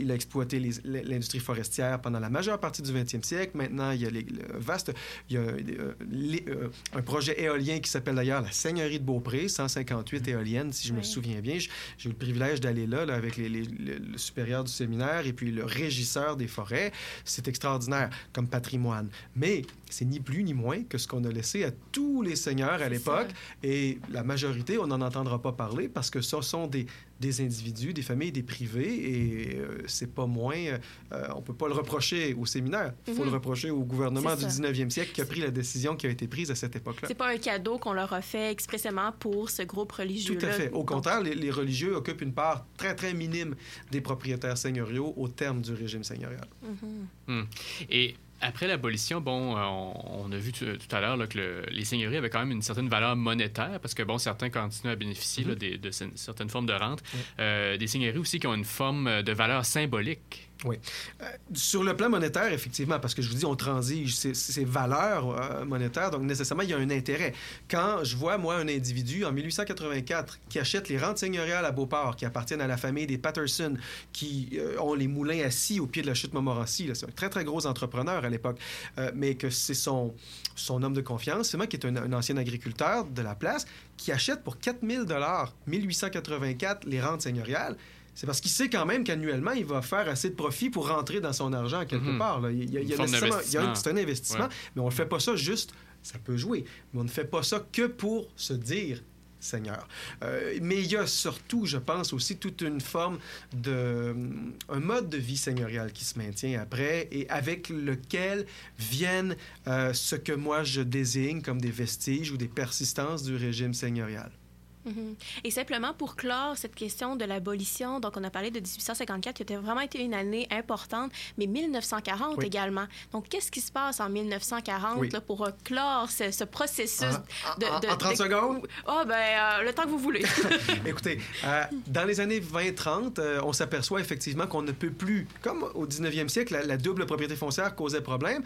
il a exploité l'industrie forestière pendant la majeure partie du 20e siècle. Maintenant, il y a les, le vaste, il y a les- un projet éolien qui s'appelle d'ailleurs la Seigneurie de Beaupré, 158 éoliennes, si je me souviens bien. J'ai eu le privilège d'aller là, là, avec les- les- le, le supérieur du séminaire et puis le régisseur des forêts. C'est extraordinaire comme patrimoine. Mais c'est ni plus ni moins que ce qu'on a laissé à tous les seigneurs à l'époque. Et la majorité, on n'en entendra pas parler parce que ce sont des, des individus, des familles, des privés. Et euh, c'est pas moins. euh, on peut pas le reprocher au séminaire. Il faut Mhm. le reprocher au gouvernement du C'est ça. 19e siècle qui a pris la décision qui a été prise à cette époque-là. C'est pas un cadeau qu'on leur a fait expressément pour ce groupe religieux. Tout à fait. Au contraire, les, les religieux occupent une part très, très minime des propriétaires seigneuriaux au terme du régime seigneurial. Hmm. Et après l'abolition, bon, euh, on, on a vu tout, tout à l'heure que le- les seigneuries avaient quand même une certaine valeur monétaire parce que, bon, certains continuent à bénéficier là, des- de, cer- certaines formes de rente. Euh, des seigneuries aussi qui ont une forme euh, de valeur symbolique. Oui. Euh, sur le plan monétaire, effectivement, parce que je vous dis, on transige ces, valeurs euh, monétaires, donc nécessairement, il y a un intérêt. Quand je vois, moi, un individu en 1884 qui achète les rentes seigneuriales à Beauport, qui appartiennent à la famille des Patterson, qui euh, ont les moulins assis au pied de la chute Montmorency, c'est un très, très gros entrepreneur à l'époque, mais que c'est son, son homme de confiance, c'est moi qui est un, un ancien agriculteur de la place, qui achète pour 4000 dollars 1884 les rentes seigneuriales. C'est parce qu'il sait quand même qu'annuellement, il va faire assez de profit pour rentrer dans son argent quelque Mhm. part. là. Il y a, il y un- d'investissement. C'est un investissement, Ouais. mais on ne le fait pas ça juste, ça peut jouer, mais on ne fait pas ça que pour se dire Seigneur. Euh, mais il y a surtout, je pense, aussi toute une forme de... un mode de vie seigneurial qui se maintient après et avec lequel viennent euh, ce que moi je désigne comme des vestiges ou des persistances du régime seigneurial. Mhm. Et simplement pour clore cette question de l'abolition, donc on a parlé de 1854 qui a vraiment été une année importante, mais 1940 Oui. également. Donc qu'est-ce qui se passe en 1940 Oui. là, pour euh, clore ce, ce processus En- de, en- de- en 30 de- secondes? Ah ben euh, le temps que vous voulez. Écoutez, euh, dans les années 20-30, euh, on s'aperçoit effectivement qu'on ne peut plus, comme au 19e siècle, la, la double propriété foncière causait problème.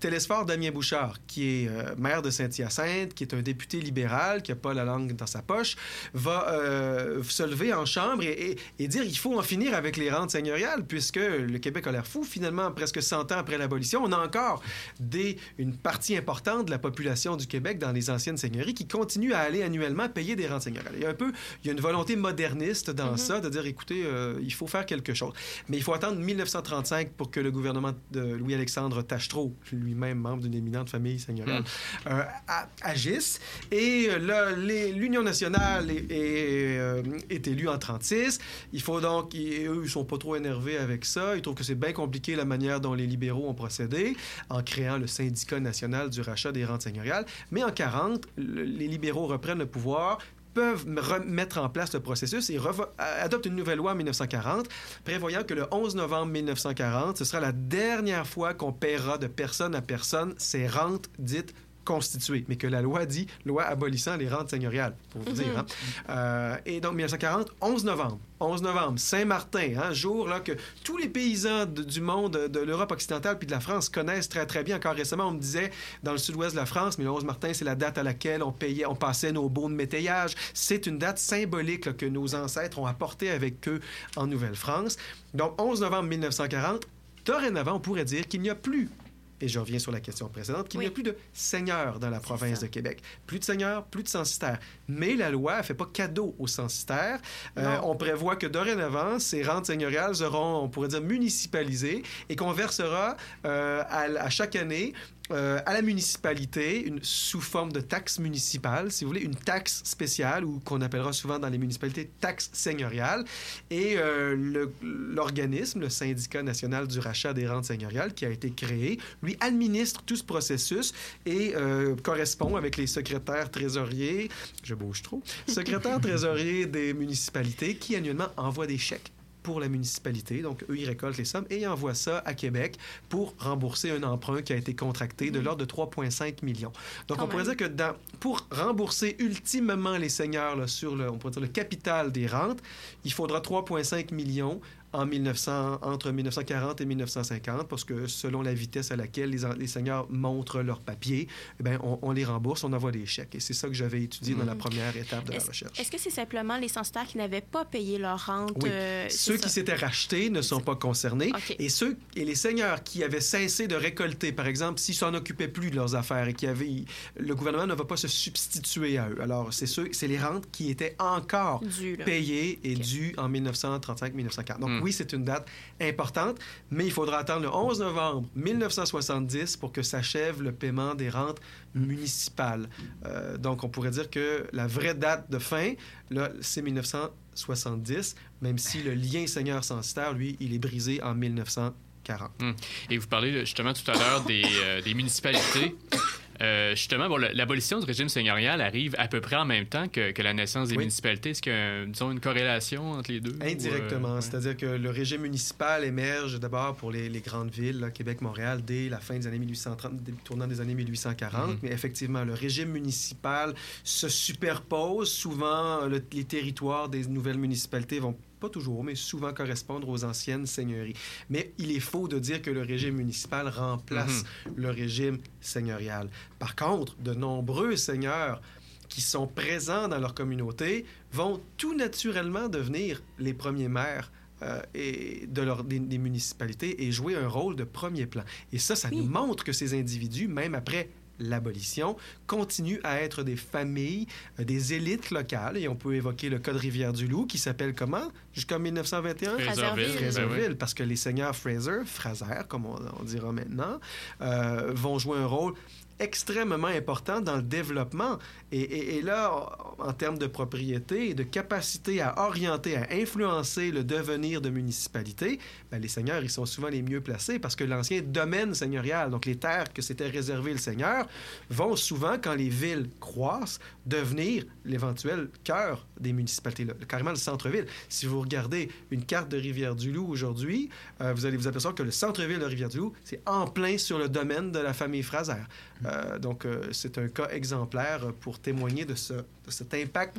Télésphore Damien Bouchard, qui est maire de Saint-Hyacinthe, qui est un député libéral, qui n'a pas la langue dans sa poche, va euh, se lever en chambre et, et- et dire il faut en finir avec les rentes seigneuriales, puisque le Québec a l'air fou. Finalement, presque 100 ans après l'abolition, on a encore des, une partie importante de la population du Québec dans les anciennes seigneuries qui continue à aller annuellement payer des rentes seigneuriales. Il y a un peu, il y a une volonté moderniste dans ça, de dire, écoutez, euh, il faut faire quelque chose. Mais il faut attendre 1935 pour que le gouvernement de Louis-Alexandre Tachereau, lui-même membre d'une éminente famille seigneuriale, euh, a- agisse. Et euh, là, l'Union nationale est, est, euh, est élue en 36. Il faut donc, et eux, ils sont pas trop énervés avec ça. Ils trouvent que c'est bien compliqué la manière dont les libéraux ont procédé en créant le syndicat national du rachat des rentes seigneuriales. Mais en 40, le- les libéraux reprennent le pouvoir peuvent m- remettre en place le processus et adoptent une nouvelle loi en 1940 prévoyant que le 11 novembre 1940, ce sera la dernière fois qu'on paiera de personne à personne ces rentes dites constituées, mais que la loi dit loi abolissant les rentes seigneuriales, pour vous Mhm. dire. hein. Euh, et donc, 1940, 11 novembre. 11 novembre, Saint-Martin, hein, jour là, que tous les paysans de- du monde, de l'Europe occidentale puis de la France connaissent très, très bien. Encore récemment, on me disait, dans le sud-ouest de la France, mais le 11 Martin, c'est la date à laquelle on payait, on passait nos baux de métayage. C'est une date symbolique là, que nos ancêtres ont apportée avec eux en Nouvelle-France. Donc, 11 novembre 1940, dorénavant, on pourrait dire qu'il n'y a plus et je reviens sur la question précédente, qu'il n'y a plus de seigneurs dans la province de Québec. Plus de seigneurs, plus de censitaires. Mais la loi ne fait pas cadeau aux censitaires. Euh, on prévoit que dorénavant, ces rentes seigneuriales seront, on pourrait dire, municipalisées et qu'on versera euh, à, à chaque année euh, à la municipalité une, sous forme de taxe municipale, si vous voulez, une taxe spéciale ou qu'on appellera souvent dans les municipalités taxe seigneuriale. Et euh, le- l'organisme, le syndicat national du rachat des rentes seigneuriales qui a été créé, lui administre tout ce processus et euh, correspond avec les secrétaires trésoriers, je bouge trop, secrétaires trésoriers des municipalités qui annuellement envoient des chèques pour la municipalité. Donc, eux, ils récoltent les sommes et ils envoient ça à Québec pour rembourser un emprunt qui a été contracté de l'ordre de 3,5 millions. Donc, Quand on pourrait même. dire que dans, pour rembourser ultimement les seigneurs là, sur le, on pourrait dire le capital des rentes, il faudra 3,5 millions en 1900, entre 1940 et 1950, parce que selon la vitesse à laquelle les, les seigneurs montrent leurs papiers, eh on, on les rembourse, on envoie des chèques. Et c'est ça que j'avais étudié dans la première étape de la recherche. est-ce que c'est simplement les censitaires qui n'avaient pas payé leur rente? Oui. euh, ceux qui s'étaient rachetés ne sont pas concernés. Et, ceux, et les seigneurs qui avaient cessé de récolter, par exemple, s'ils s'en occupaient plus de leurs affaires et qui avaient, le gouvernement ne va pas se substituer à eux. Alors, c'est les rentes qui étaient encore Dû, payées et dues en 1935-1940. Donc, Hmm. oui, c'est une date importante, mais il faudra attendre le 11 novembre 1970 pour que s'achève le paiement des rentes municipales. Euh, donc, on pourrait dire que la vraie date de fin, là, c'est 1970, même si le lien seigneur-censitaire, lui, il est brisé en 1940. Hum. Et vous parlez là, justement tout à l'heure des, euh, des municipalités. Euh, justement, bon, l'abolition du régime seigneurial arrive à peu près en même temps que, que la naissance des Oui. municipalités. Est-ce qu'il y a, disons, une corrélation entre les deux? Indirectement, euh, c'est-à-dire que le régime municipal émerge d'abord pour les, les grandes villes, là, Québec, Montréal, dès la fin des années 1830, dé- tournant des années 1840. Mhm. Mais effectivement, le régime municipal se superpose. Souvent, le- les territoires des nouvelles municipalités vont pas toujours, mais souvent correspondre aux anciennes seigneuries. Mais il est faux de dire que le régime municipal remplace le régime seigneurial. Par contre, de nombreux seigneurs qui sont présents dans leur communauté vont tout naturellement devenir les premiers maires euh, et de leur, des, des municipalités et jouer un rôle de premier plan. Et ça, ça nous montre que ces individus, même après l'abolition, continuent à être des familles, euh, des élites locales. Et on peut évoquer le cas de Rivière-du-Loup qui s'appelle comment? Jusqu'en 1921? Fraserville. Fraserville, Ben oui. parce que les seigneurs Fraser, Fraser, comme on, on dira maintenant, euh, vont jouer un rôle extrêmement important dans le développement. Et, là, en, termes de propriété et de capacité à orienter, à influencer le devenir de municipalité, ben, les seigneurs, ils sont souvent les mieux placés parce que l'ancien domaine seigneurial, donc les terres que s'était réservé le seigneur, vont souvent, quand les villes croissent, devenir l'éventuel cœur des municipalités, là, carrément le centre-ville. Si vous regardez une carte de Rivière-du-Loup aujourd'hui, euh, vous allez vous apercevoir que le centre-ville de Rivière-du-Loup, c'est en plein sur le domaine de la famille Fraser. Euh, donc, euh, c'est un cas exemplaire pour témoigner de, ce, de cet impact,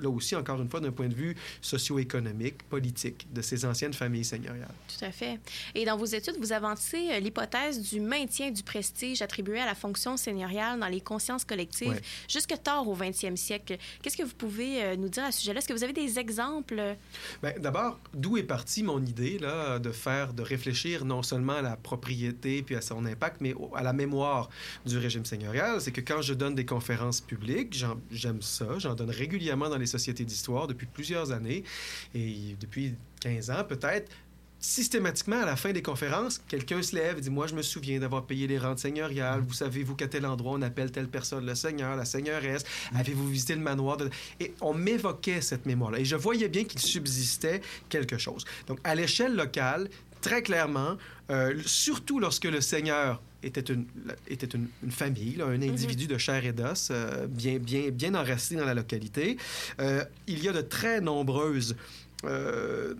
là aussi, encore une fois, d'un point de vue socio-économique, politique, de ces anciennes familles seigneuriales. Tout à fait. Et dans vos études, vous avancez euh, l'hypothèse du maintien du prestige attribué à la fonction seigneuriale dans les consciences collectives Ouais. jusque tard au 20e siècle. Qu'est-ce que vous pouvez nous dire à ce sujet-là? Est-ce que vous avez des exemples? Ben, D'abord, d'où est partie mon idée là, de faire, de réfléchir non seulement à la propriété puis à son impact, mais à la mémoire du régime seigneurial. C'est que quand je donne des conférences publiques, j'aime ça, j'en donne régulièrement dans les sociétés d'histoire depuis plusieurs années et depuis 15 ans peut-être. Systématiquement, à la fin des conférences, quelqu'un se lève et dit Moi, je me souviens d'avoir payé les rentes seigneuriales. Vous savez-vous qu'à tel endroit, on appelle telle personne le seigneur, la seigneuresse Avez-vous visité le manoir. Et on m'évoquait cette mémoire-là. Et je voyais bien qu'il subsistait quelque chose. Donc, à l'échelle locale, très clairement, euh, surtout lorsque le seigneur était une, était une, une famille, là, un individu de chair et d'os, euh, bien, bien, bien enraciné dans la localité, euh, il y a de très nombreuses... euh,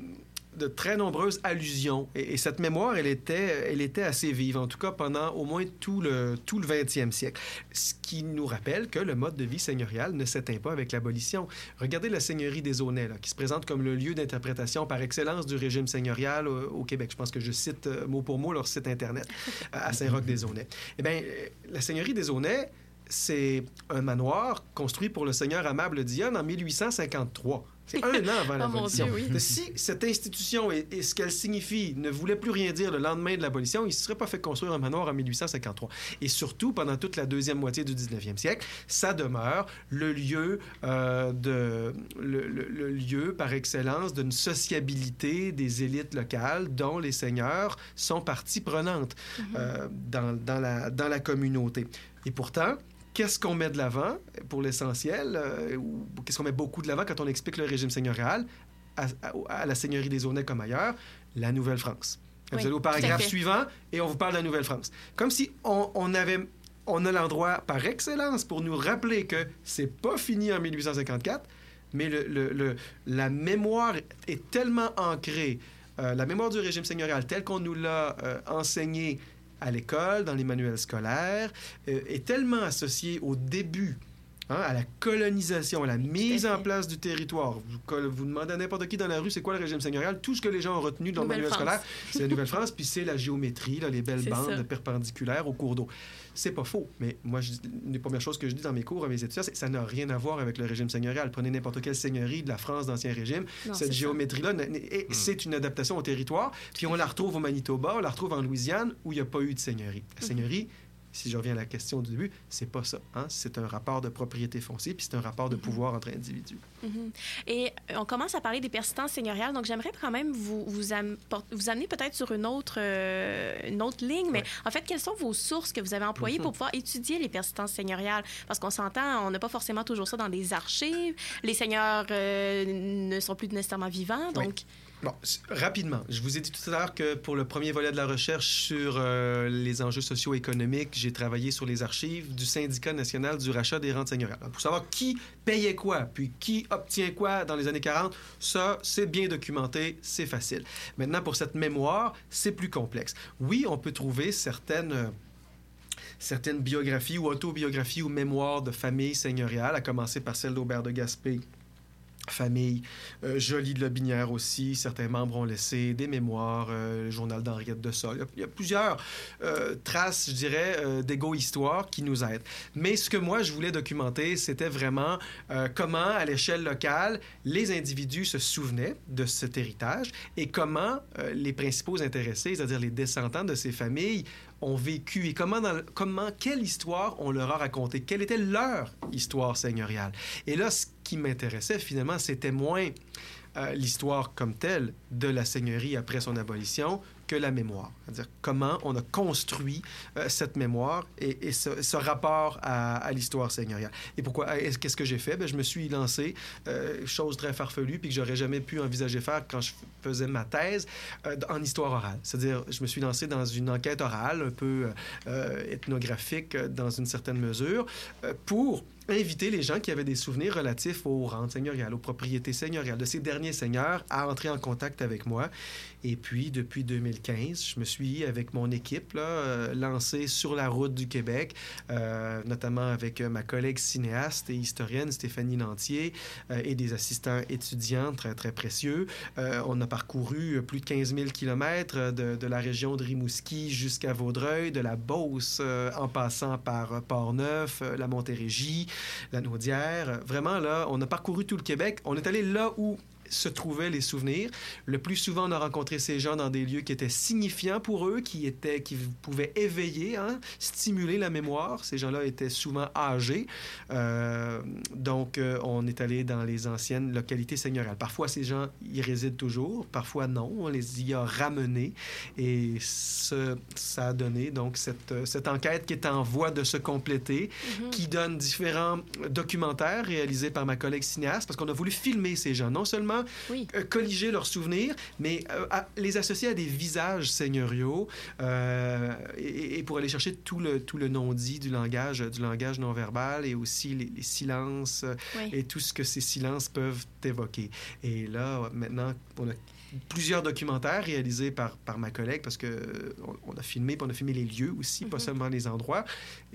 de très nombreuses allusions. Et, et cette mémoire, elle était, elle était assez vive, en tout cas pendant au moins tout le, tout le 20e siècle. Ce qui nous rappelle que le mode de vie seigneurial ne s'éteint pas avec l'abolition. Regardez la seigneurie des Aunais, qui se présente comme le lieu d'interprétation par excellence du régime seigneurial au, Québec. Je pense que je cite euh, mot pour mot leur site Internet à Saint-Roch-des-Aunais. Eh bien, euh, la seigneurie des Aunais, c'est un manoir construit pour le seigneur Amable Dionne en 1853. C'est un an avant Oh, l'abolition. Dieu, oui. Si cette institution et, et ce qu'elle signifie ne voulait plus rien dire le lendemain de l'abolition, il ne se serait pas fait construire un manoir en 1853. Et surtout, pendant toute la deuxième moitié du 19e siècle, ça demeure le lieu, euh, de, le, le- le lieu par excellence d'une sociabilité des élites locales dont les seigneurs sont partie prenante euh, dans, dans la, dans la communauté. Et pourtant, Qu'est-ce qu'on met de l'avant pour l'essentiel, euh, ou qu'est-ce qu'on met beaucoup de l'avant quand on explique le régime seigneurial à, à- à la Seigneurie des Aunais comme ailleurs? La Nouvelle-France. Oui, vous allez au paragraphe suivant et on vous parle de la Nouvelle-France. Comme si on, on avait... On a l'endroit par excellence pour nous rappeler que c'est pas fini en 1854, mais le, le- le- la mémoire est tellement ancrée, euh, la mémoire du régime seigneurial tel qu'on nous l'a euh, enseigné à l'école, dans les manuels scolaires, euh, est tellement associée au début hein, à la colonisation, à la mise en place du territoire. Vous, demandez à n'importe qui dans la rue, c'est quoi le régime seigneurial? Tout ce que les gens ont retenu dans le manuel scolaire, c'est la Nouvelle-France, puis c'est la géométrie, là, les belles bandes ça. perpendiculaires au cours d'eau. C'est pas faux, mais moi, je, une des premières choses que je dis dans mes cours à mes étudiants, c'est que ça n'a rien à voir avec le régime seigneurial. Prenez n'importe quelle seigneurie de la France d'Ancien Régime, Non, cette géométrie-là, et c'est une adaptation au territoire, puis on la retrouve au Manitoba, on la retrouve en Louisiane, où il n'y a pas eu de seigneurie. Mhm. La seigneurie, si je reviens à la question du début, c'est pas ça. Hein? C'est un rapport de propriété foncière, puis c'est un rapport de pouvoir entre individus. Mhm. Et euh, on commence à parler des persistances seigneuriales, donc j'aimerais quand même vous, vous, am- por- vous amener peut-être sur une autre, euh, une autre ligne, mais en fait, quelles sont vos sources que vous avez employées pour pouvoir étudier les persistances seigneuriales? Parce qu'on s'entend, on n'a pas forcément toujours ça dans des archives. Les seigneurs euh, ne sont plus nécessairement vivants, Oui. Bon, rapidement, je vous ai dit tout à l'heure que pour le premier volet de la recherche sur euh, les enjeux socio-économiques, j'ai travaillé sur les archives du syndicat national du rachat des rentes seigneuriales. Pour savoir qui payait quoi, puis qui obtient quoi dans les années 40, ça, c'est bien documenté, c'est facile. Maintenant, pour cette mémoire, c'est plus complexe. Oui, on peut trouver certaines... euh, certaines biographies ou autobiographies ou mémoires de familles seigneuriales, à commencer par celle d'Aubert de Gaspé, famille. Euh, Joly de Lobinière aussi, certains membres ont laissé des mémoires, euh, le journal d'Henriette de Sol. Il y a- plusieurs euh, traces, je dirais, euh, d'égo-histoire qui nous aident. Mais ce que moi, je voulais documenter, c'était vraiment comment, à l'échelle locale, les individus se souvenaient de cet héritage et comment les principaux intéressés, c'est-à-dire les descendants de ces familles, ont vécu et comment, comment, quelle histoire on leur a raconté, quelle était leur histoire seigneuriale? Et là, ce qui m'intéressait finalement, c'était moins euh, l'histoire comme telle de la seigneurie après son abolition que la mémoire. C'est-à-dire comment on a construit euh, cette mémoire et, ce, rapport à, l'histoire seigneuriale. Et pourquoi? Qu'est-ce que j'ai fait? Ben, je me suis lancé, euh, chose très farfelue, puis que j'aurais jamais pu envisager faire quand je faisais ma thèse, euh, en histoire orale. C'est-à-dire, je me suis lancé dans une enquête orale, un peu ethnographique dans une certaine mesure, pour inviter les gens qui avaient des souvenirs relatifs aux rentes seigneuriales, aux propriétés seigneuriales de ces derniers seigneurs à entrer en contact avec moi. Et puis, depuis 2015, je me suis, avec mon équipe, euh, lancé sur la route du Québec, euh, notamment avec euh, ma collègue cinéaste et historienne Stéphanie Lantier et des assistants étudiants très, très précieux. On a parcouru plus de 15 000 kilomètres de, la région de Rimouski jusqu'à Vaudreuil, de la Beauce en passant par Port-Neuf, la Montérégie, la Naudière. Vraiment, là, on a parcouru tout le Québec. On est allé là où se trouvaient les souvenirs. Le plus souvent, on a rencontré ces gens dans des lieux qui étaient signifiants pour eux, qui, étaient, qui pouvaient éveiller, hein, stimuler la mémoire. Ces gens-là étaient souvent âgés. Euh, donc, euh, on est allé dans les anciennes localités seigneuriales. Parfois, ces gens y résident toujours, parfois non. On les y a ramenés. Et ce- ça a donné donc cette, euh, cette enquête qui est en voie de se compléter, qui donne différents documentaires réalisés par ma collègue cinéaste, parce qu'on a voulu filmer ces gens. Non seulement euh, colliger leurs souvenirs, mais euh, à- les associer à des visages seigneuriaux euh, et, et pour aller chercher tout le, tout le non-dit du langage, du langage non-verbal et aussi les, les silences Oui. et tout ce que ces silences peuvent évoquer. Et là, maintenant, on a plusieurs documentaires réalisés par, par ma collègue parce que on, on a filmé, puis on a filmé les lieux aussi, pas seulement les endroits.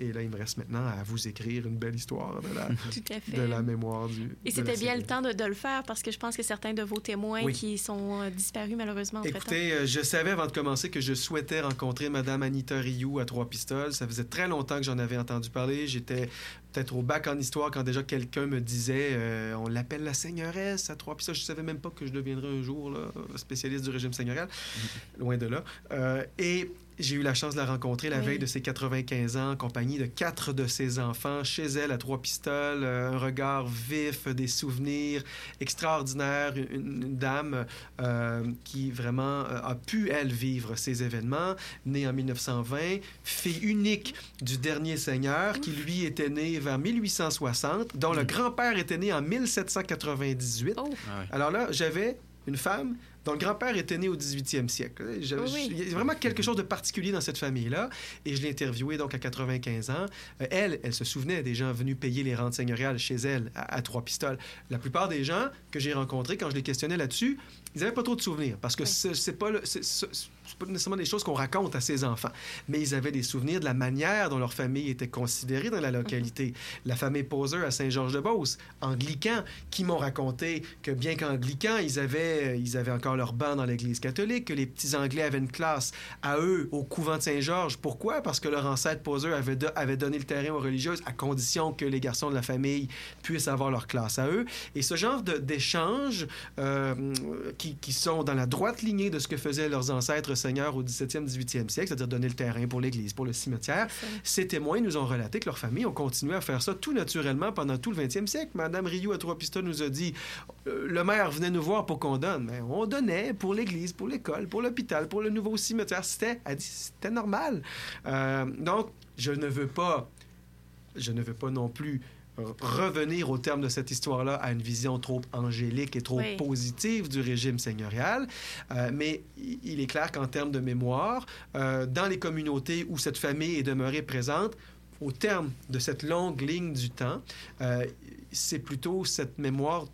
Et là, il me reste maintenant à vous écrire une belle histoire de la, Tout à fait. de la mémoire du. Et c'était bien le temps de, de le faire parce que je pense que certains de vos témoins Oui. qui sont euh, disparus malheureusement Écoutez, euh, je savais avant de commencer que je souhaitais rencontrer Madame Anita Rioux à Trois-Pistoles. Ça faisait très longtemps que j'en avais entendu parler. J'étais peut-être au bac en histoire quand déjà quelqu'un me disait euh, on l'appelle la seigneuresse à Trois-Pistoles. Je savais même pas que je deviendrais un jour là, spécialiste du régime seigneurial. Loin de là. Euh, et j'ai eu la chance de la rencontrer la Oui. veille de ses 95 ans, en compagnie de quatre de ses enfants, chez elle à Trois-Pistoles, euh, un regard vif, des souvenirs extraordinaires, une, une dame euh, qui vraiment euh, a pu, elle, vivre ces événements, née en 1920, fille unique du dernier seigneur, qui lui était né vers 1860, dont le grand-père était né en 1798. Oh. Alors là, j'avais une femme, dont le grand-père était né au 18e siècle. Je- Oui, je- oui. Il y a vraiment quelque chose de particulier dans cette famille-là. Et je l'ai interviewée donc à 95 ans. Euh, elle, elle se souvenait des gens venus payer les rentes seigneuriales chez elle à, à Trois-Pistoles. La plupart des gens que j'ai rencontrés, quand je les questionnais là-dessus, ils n'avaient pas trop de souvenirs parce que c'est c'est pas, le- c'est pas nécessairement des choses qu'on raconte à ses enfants, mais ils avaient des souvenirs de la manière dont leur famille était considérée dans la localité. La famille Poser à Saint-Georges-de-Beauce, anglicans, qui m'ont raconté que bien qu'anglicans, ils avaient, ils avaient encore leur banc dans l'Église catholique, que les petits Anglais avaient une classe à eux au couvent de Saint-Georges. Pourquoi? Parce que leur ancêtre Poser avait, do- avait donné le terrain aux religieuses à condition que les garçons de la famille puissent avoir leur classe à eux. Et ce genre d'échanges euh, qui, qui sont dans la droite lignée de ce que faisaient leurs ancêtres seigneurs au 17e, 18e siècle, c'est-à-dire donner le terrain pour l'Église, pour le cimetière, ces témoins nous ont relaté que leurs familles ont continué à faire ça tout naturellement pendant tout le 20e siècle. Madame Rioux à Trois-Pistoles nous a dit euh, le maire venait nous voir pour qu'on donne. Mais on donnait pour l'Église, pour l'école, pour l'hôpital, pour le nouveau cimetière. C'était, c'était normal. Euh, donc, je ne veux pas, je ne veux pas non plus revenir au terme de cette histoire-là à une vision trop angélique et trop Oui. positive du régime seigneurial. Euh, mais il est clair qu'en termes de mémoire, euh, dans les communautés où cette famille est demeurée présente, au terme de cette longue ligne du temps, euh, c'est plutôt cette mémoire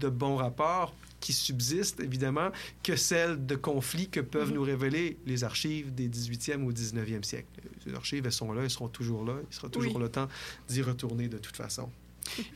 de bon rapport qui subsiste, évidemment, que celle de conflits que peuvent Mhm. nous révéler les archives des 18e ou 19e siècle. Ces archives, elles sont là, elles seront toujours là. Il sera toujours Oui. le temps d'y retourner de toute façon.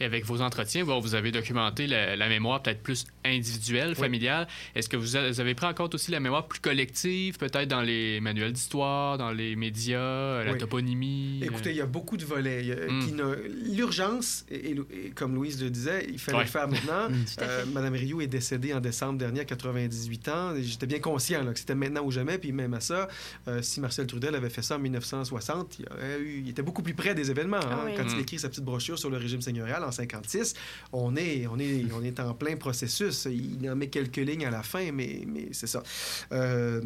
Et avec vos entretiens, vous avez documenté la, la mémoire peut-être plus individuelle, familiale. Est-ce que vous avez pris en compte aussi la mémoire plus collective, peut-être dans les manuels d'histoire, dans les médias, la Oui. toponymie? Écoutez, il y a beaucoup de volets. Mm. ne- L'urgence, et, et- et comme Louise le disait, il fallait Ouais. le faire maintenant. Mm. Euh. Madame Rioux est décédée en décembre dernier à 98 ans. J'étais bien conscient là, que c'était maintenant ou jamais. Puis même à ça, euh, si Marcel Trudel avait fait ça en 1960, il, aurait eu- il était beaucoup plus près des événements. hein. Ah oui. Quand il Mm. écrit sa petite brochure sur le régime seigneurial en 56, on est, on est, on est en plein processus. Il en met quelques lignes à la fin, mais, mais c'est ça. Euh,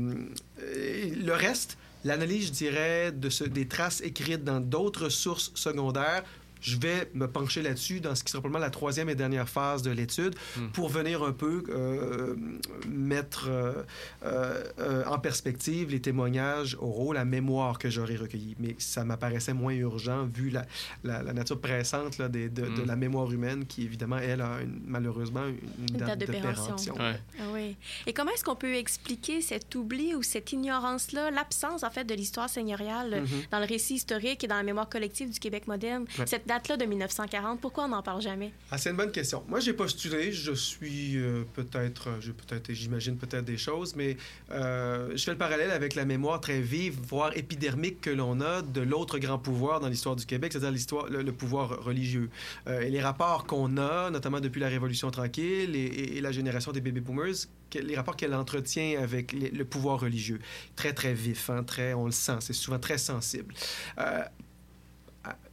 le reste, l'analyse, je dirais, de ce- des traces écrites dans d'autres sources secondaires, je vais me pencher là-dessus dans ce qui sera probablement la troisième et dernière phase de l'étude Hmm. pour venir un peu euh, mettre euh, euh, en perspective les témoignages oraux, la mémoire que j'aurais recueillie. Mais ça m'apparaissait moins urgent vu la, la- la nature pressante là, des- de, de Hmm. la mémoire humaine qui, évidemment, elle a une- malheureusement une, date de péremption. Ouais. Ah oui. Et comment est-ce qu'on peut expliquer cet oubli ou cette ignorance-là, l'absence en fait de l'histoire seigneuriale Mhm. dans le récit historique et dans la mémoire collective du Québec moderne, Ouais. cette date-là de 1940, pourquoi on n'en parle jamais? Ah, c'est une bonne question. Moi, j'ai postulé. Je suis euh, peut-être, euh, peut-être, j'imagine peut-être des choses, mais euh, je fais le parallèle avec la mémoire très vive, voire épidermique que l'on a de l'autre grand pouvoir dans l'histoire du Québec, c'est-à-dire le, pouvoir religieux. Et les rapports qu'on a, notamment depuis la Révolution tranquille et, la génération des baby boomers, les rapports qu'elle entretient avec le pouvoir religieux, très très vif, hein, très, on le sent, c'est souvent très sensible.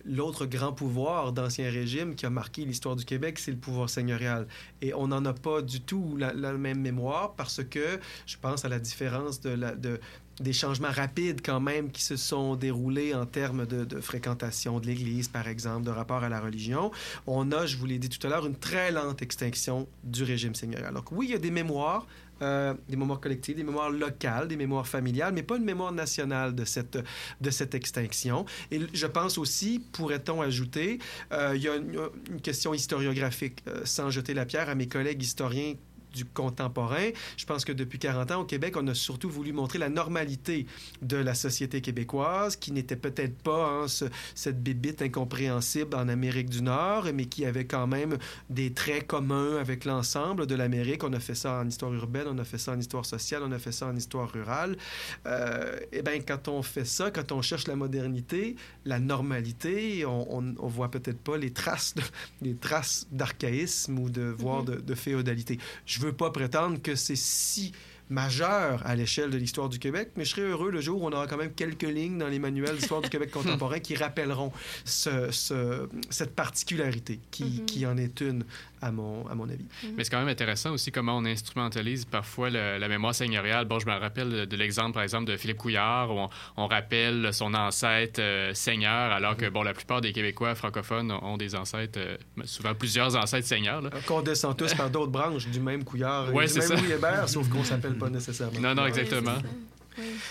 L'autre grand pouvoir d'Ancien Régime qui a marqué l'histoire du Québec, c'est le pouvoir seigneurial. Et on n'en a pas du tout la, la même mémoire parce que je pense à la différence de la, de, des changements rapides quand même qui se sont déroulés en termes de, fréquentation de l'Église, par exemple, de rapport à la religion. On a, je vous l'ai dit tout à l'heure, une très lente extinction du régime seigneurial. Donc oui, il y a des mémoires, euh, des mémoires collectives, des mémoires locales, des mémoires familiales, mais pas une mémoire nationale de cette, extinction. Et je pense aussi, pourrait-on ajouter, euh, il y a une, une question historiographique, euh, sans jeter la pierre à mes collègues historiens du contemporain. Je pense que depuis 40 ans, au Québec, on a surtout voulu montrer la normalité de la société québécoise, qui n'était peut-être pas hein, ce- cette bébite incompréhensible en Amérique du Nord, mais qui avait quand même des traits communs avec l'ensemble de l'Amérique. On a fait ça en histoire urbaine, on a fait ça en histoire sociale, on a fait ça en histoire rurale. Euh, eh bien, quand on fait ça, quand on cherche la modernité, la normalité, on, on, on voit peut-être pas les traces, de- les traces d'archaïsme ou de voire de, de féodalité. Je veux pas prétendre que c'est si majeur à l'échelle de l'histoire du Québec, mais je serais heureux le jour où on aura quand même quelques lignes dans les manuels d'histoire du Québec contemporain qui rappelleront ce- ce- cette particularité qui, Mhm. qui en est une à mon, à mon avis. Mais c'est quand même intéressant aussi comment on instrumentalise parfois le- la mémoire seigneuriale. Bon, je me rappelle de, de l'exemple, par exemple, de Philippe Couillard, où on, on rappelle son ancêtre euh, seigneur, alors que, bon, la plupart des Québécois francophones ont des ancêtres, euh, souvent plusieurs ancêtres seigneurs. là. Qu'on descend tous par d'autres branches du même couillard, et Ouais, du c'est même ça. Louis Hébert, sauf qu'on s'appelle pas nécessairement. Non, non, Ouais.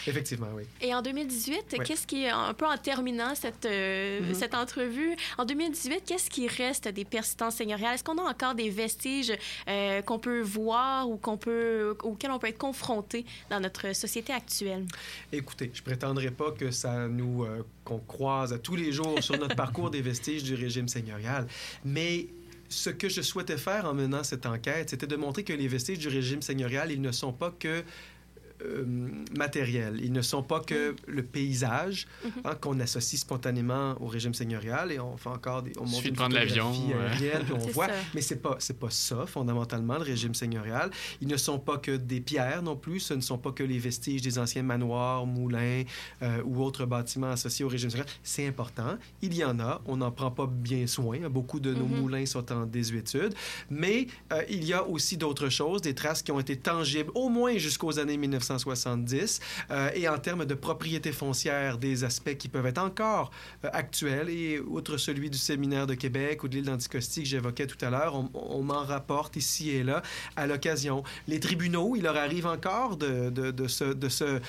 Effectivement, oui. Et en 2018, Ouais. qu'est-ce qui un peu en terminant cette, euh, Mhm. cette entrevue, en 2018, qu'est-ce qui reste des persistances seigneuriales? Est-ce qu'on a encore des vestiges euh, qu'on peut voir ou qu'on peut, auxquels on peut être confronté dans notre société actuelle? Écoutez, je prétendrai pas que ça nous euh, qu'on croise tous les jours sur notre parcours des vestiges du régime seigneurial, mais ce que je souhaitais faire en menant cette enquête, c'était de montrer que les vestiges du régime seigneurial, ils ne sont pas que euh, matériels. Ils ne sont pas que le paysage hein, qu'on associe spontanément au régime seigneurial et on fait encore des on monte Suffit de une prendre l'avion, ouais. puis on voit. ça. mais c'est pas c'est pas ça fondamentalement le régime seigneurial. Ils ne sont pas que des pierres non plus. Ce ne sont pas que les vestiges des anciens manoirs moulins euh, ou autres bâtiments associés au régime seigneurial. C'est important. Il y en a. On n'en prend pas bien soin. Beaucoup de nos Mhm. moulins sont en désuétude. Mais euh, il y a aussi d'autres choses des traces qui ont été tangibles au moins jusqu'aux années 1970 euh, et en termes de propriété foncière des aspects qui peuvent être encore euh, actuels et outre celui du séminaire de Québec ou de l'île d'Anticosti que j'évoquais tout à l'heure, on, on m'en rapporte ici et là à l'occasion. Les tribunaux, il leur arrive encore de, de, de, se, de, se,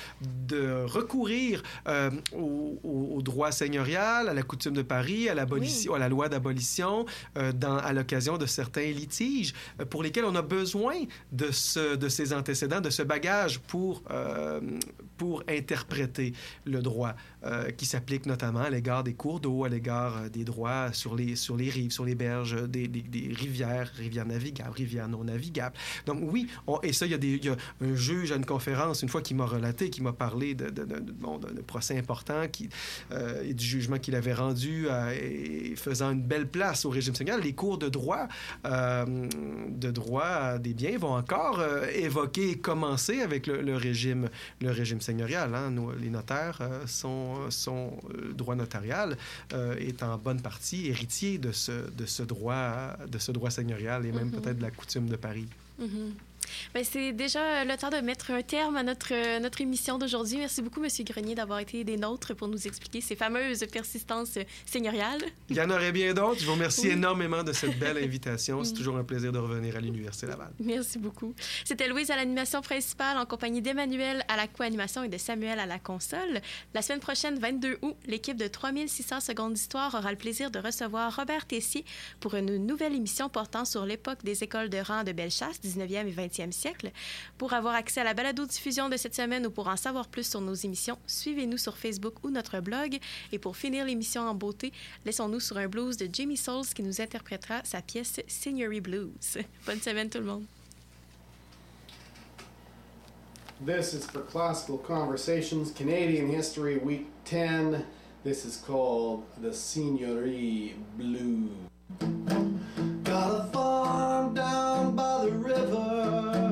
de recourir euh, au, droit seigneurial, à la coutume de Paris, à, l'abolition, à la loi d'abolition, dans- à l'occasion de certains litiges pour lesquels on a besoin de, ce, de ces antécédents, de ce bagage pour, euh, pour interpréter le droit euh, qui s'applique notamment à l'égard des cours d'eau, à l'égard euh, des droits sur les, sur les rives, sur les berges des, rivières, rivières navigables, rivières non navigables. Donc oui, et ça, il y, a des, il un juge à une conférence, une fois, qui m'a relaté, qui m'a parlé de, de, de- procès important qui, et du jugement qu'il avait rendu et faisant une belle place au régime seigneurial. Les cours de droit, de droit des biens vont encore évoquer et commencer avec le, le régime, le régime seigneurial. hein. Les notaires, euh, sont, sont euh, droit notarial euh, est en bonne partie héritier de ce, de ce droit, de ce droit seigneurial et même Mhm. peut-être de la coutume de Paris. Mhm. C'est déjà le temps de mettre un terme à notre, euh, notre émission d'aujourd'hui. Merci beaucoup, M. Grenier, d'avoir été des nôtres pour nous expliquer ces fameuses persistances seigneuriales. Il y en aurait bien d'autres. Je vous remercie Oui. énormément de cette belle invitation. C'est toujours un plaisir de revenir à l'Université Laval. Merci beaucoup. C'était Louise à l'animation principale en compagnie d'Emmanuel à la co-animation et de Samuel à la console. La semaine prochaine, 22 août, l'équipe de 3600 secondes d'histoire aura le plaisir de recevoir Robert Tessier pour une nouvelle émission portant sur l'époque des écoles de rang de Bellechasse, 19e et 20e Pour avoir accès à la balado-diffusion de cette semaine ou pour en savoir plus sur nos émissions, suivez-nous sur Facebook ou notre blog. Et pour finir l'émission en beauté, laissons-nous sur un blues de Jamie Souls qui nous interprétera sa pièce Seigneury Blues. Bonne semaine tout le monde. This is for Classical Conversations Canadian History Week 10. This is called the Seigneury Blue. Got a farm down by the river,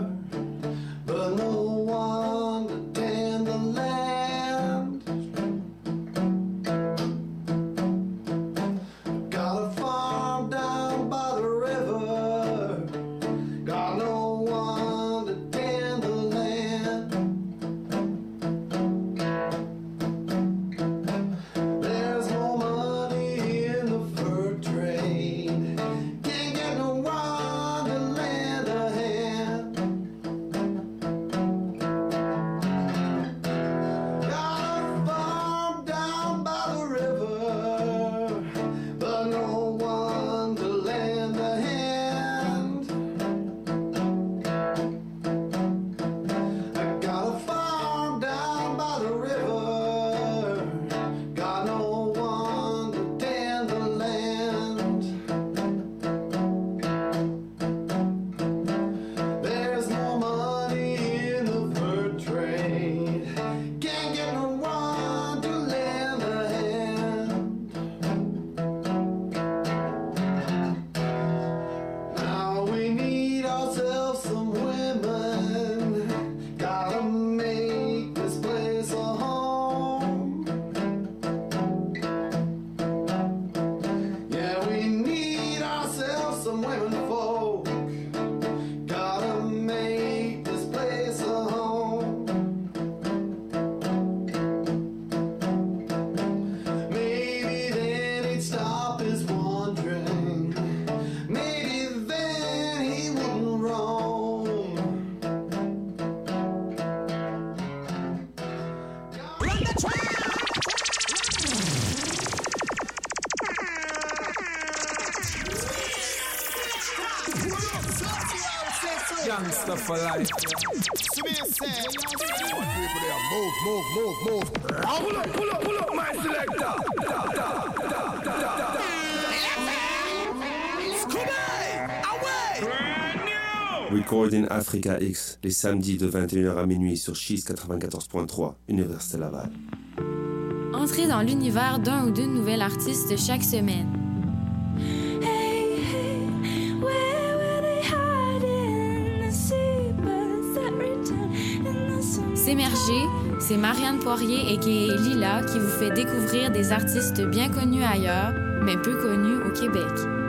Move, move, move, move. Pull up, pull up, pull up, my selector. Recording Africa X, les samedis de 21h à minuit sur Cheese 94.3, Université Laval. Entrez dans l'univers d'un ou d'une nouvelle artiste chaque semaine. C'est Marianne Poirier et est Lila qui vous fait découvrir des artistes bien connus ailleurs, mais peu connus au Québec.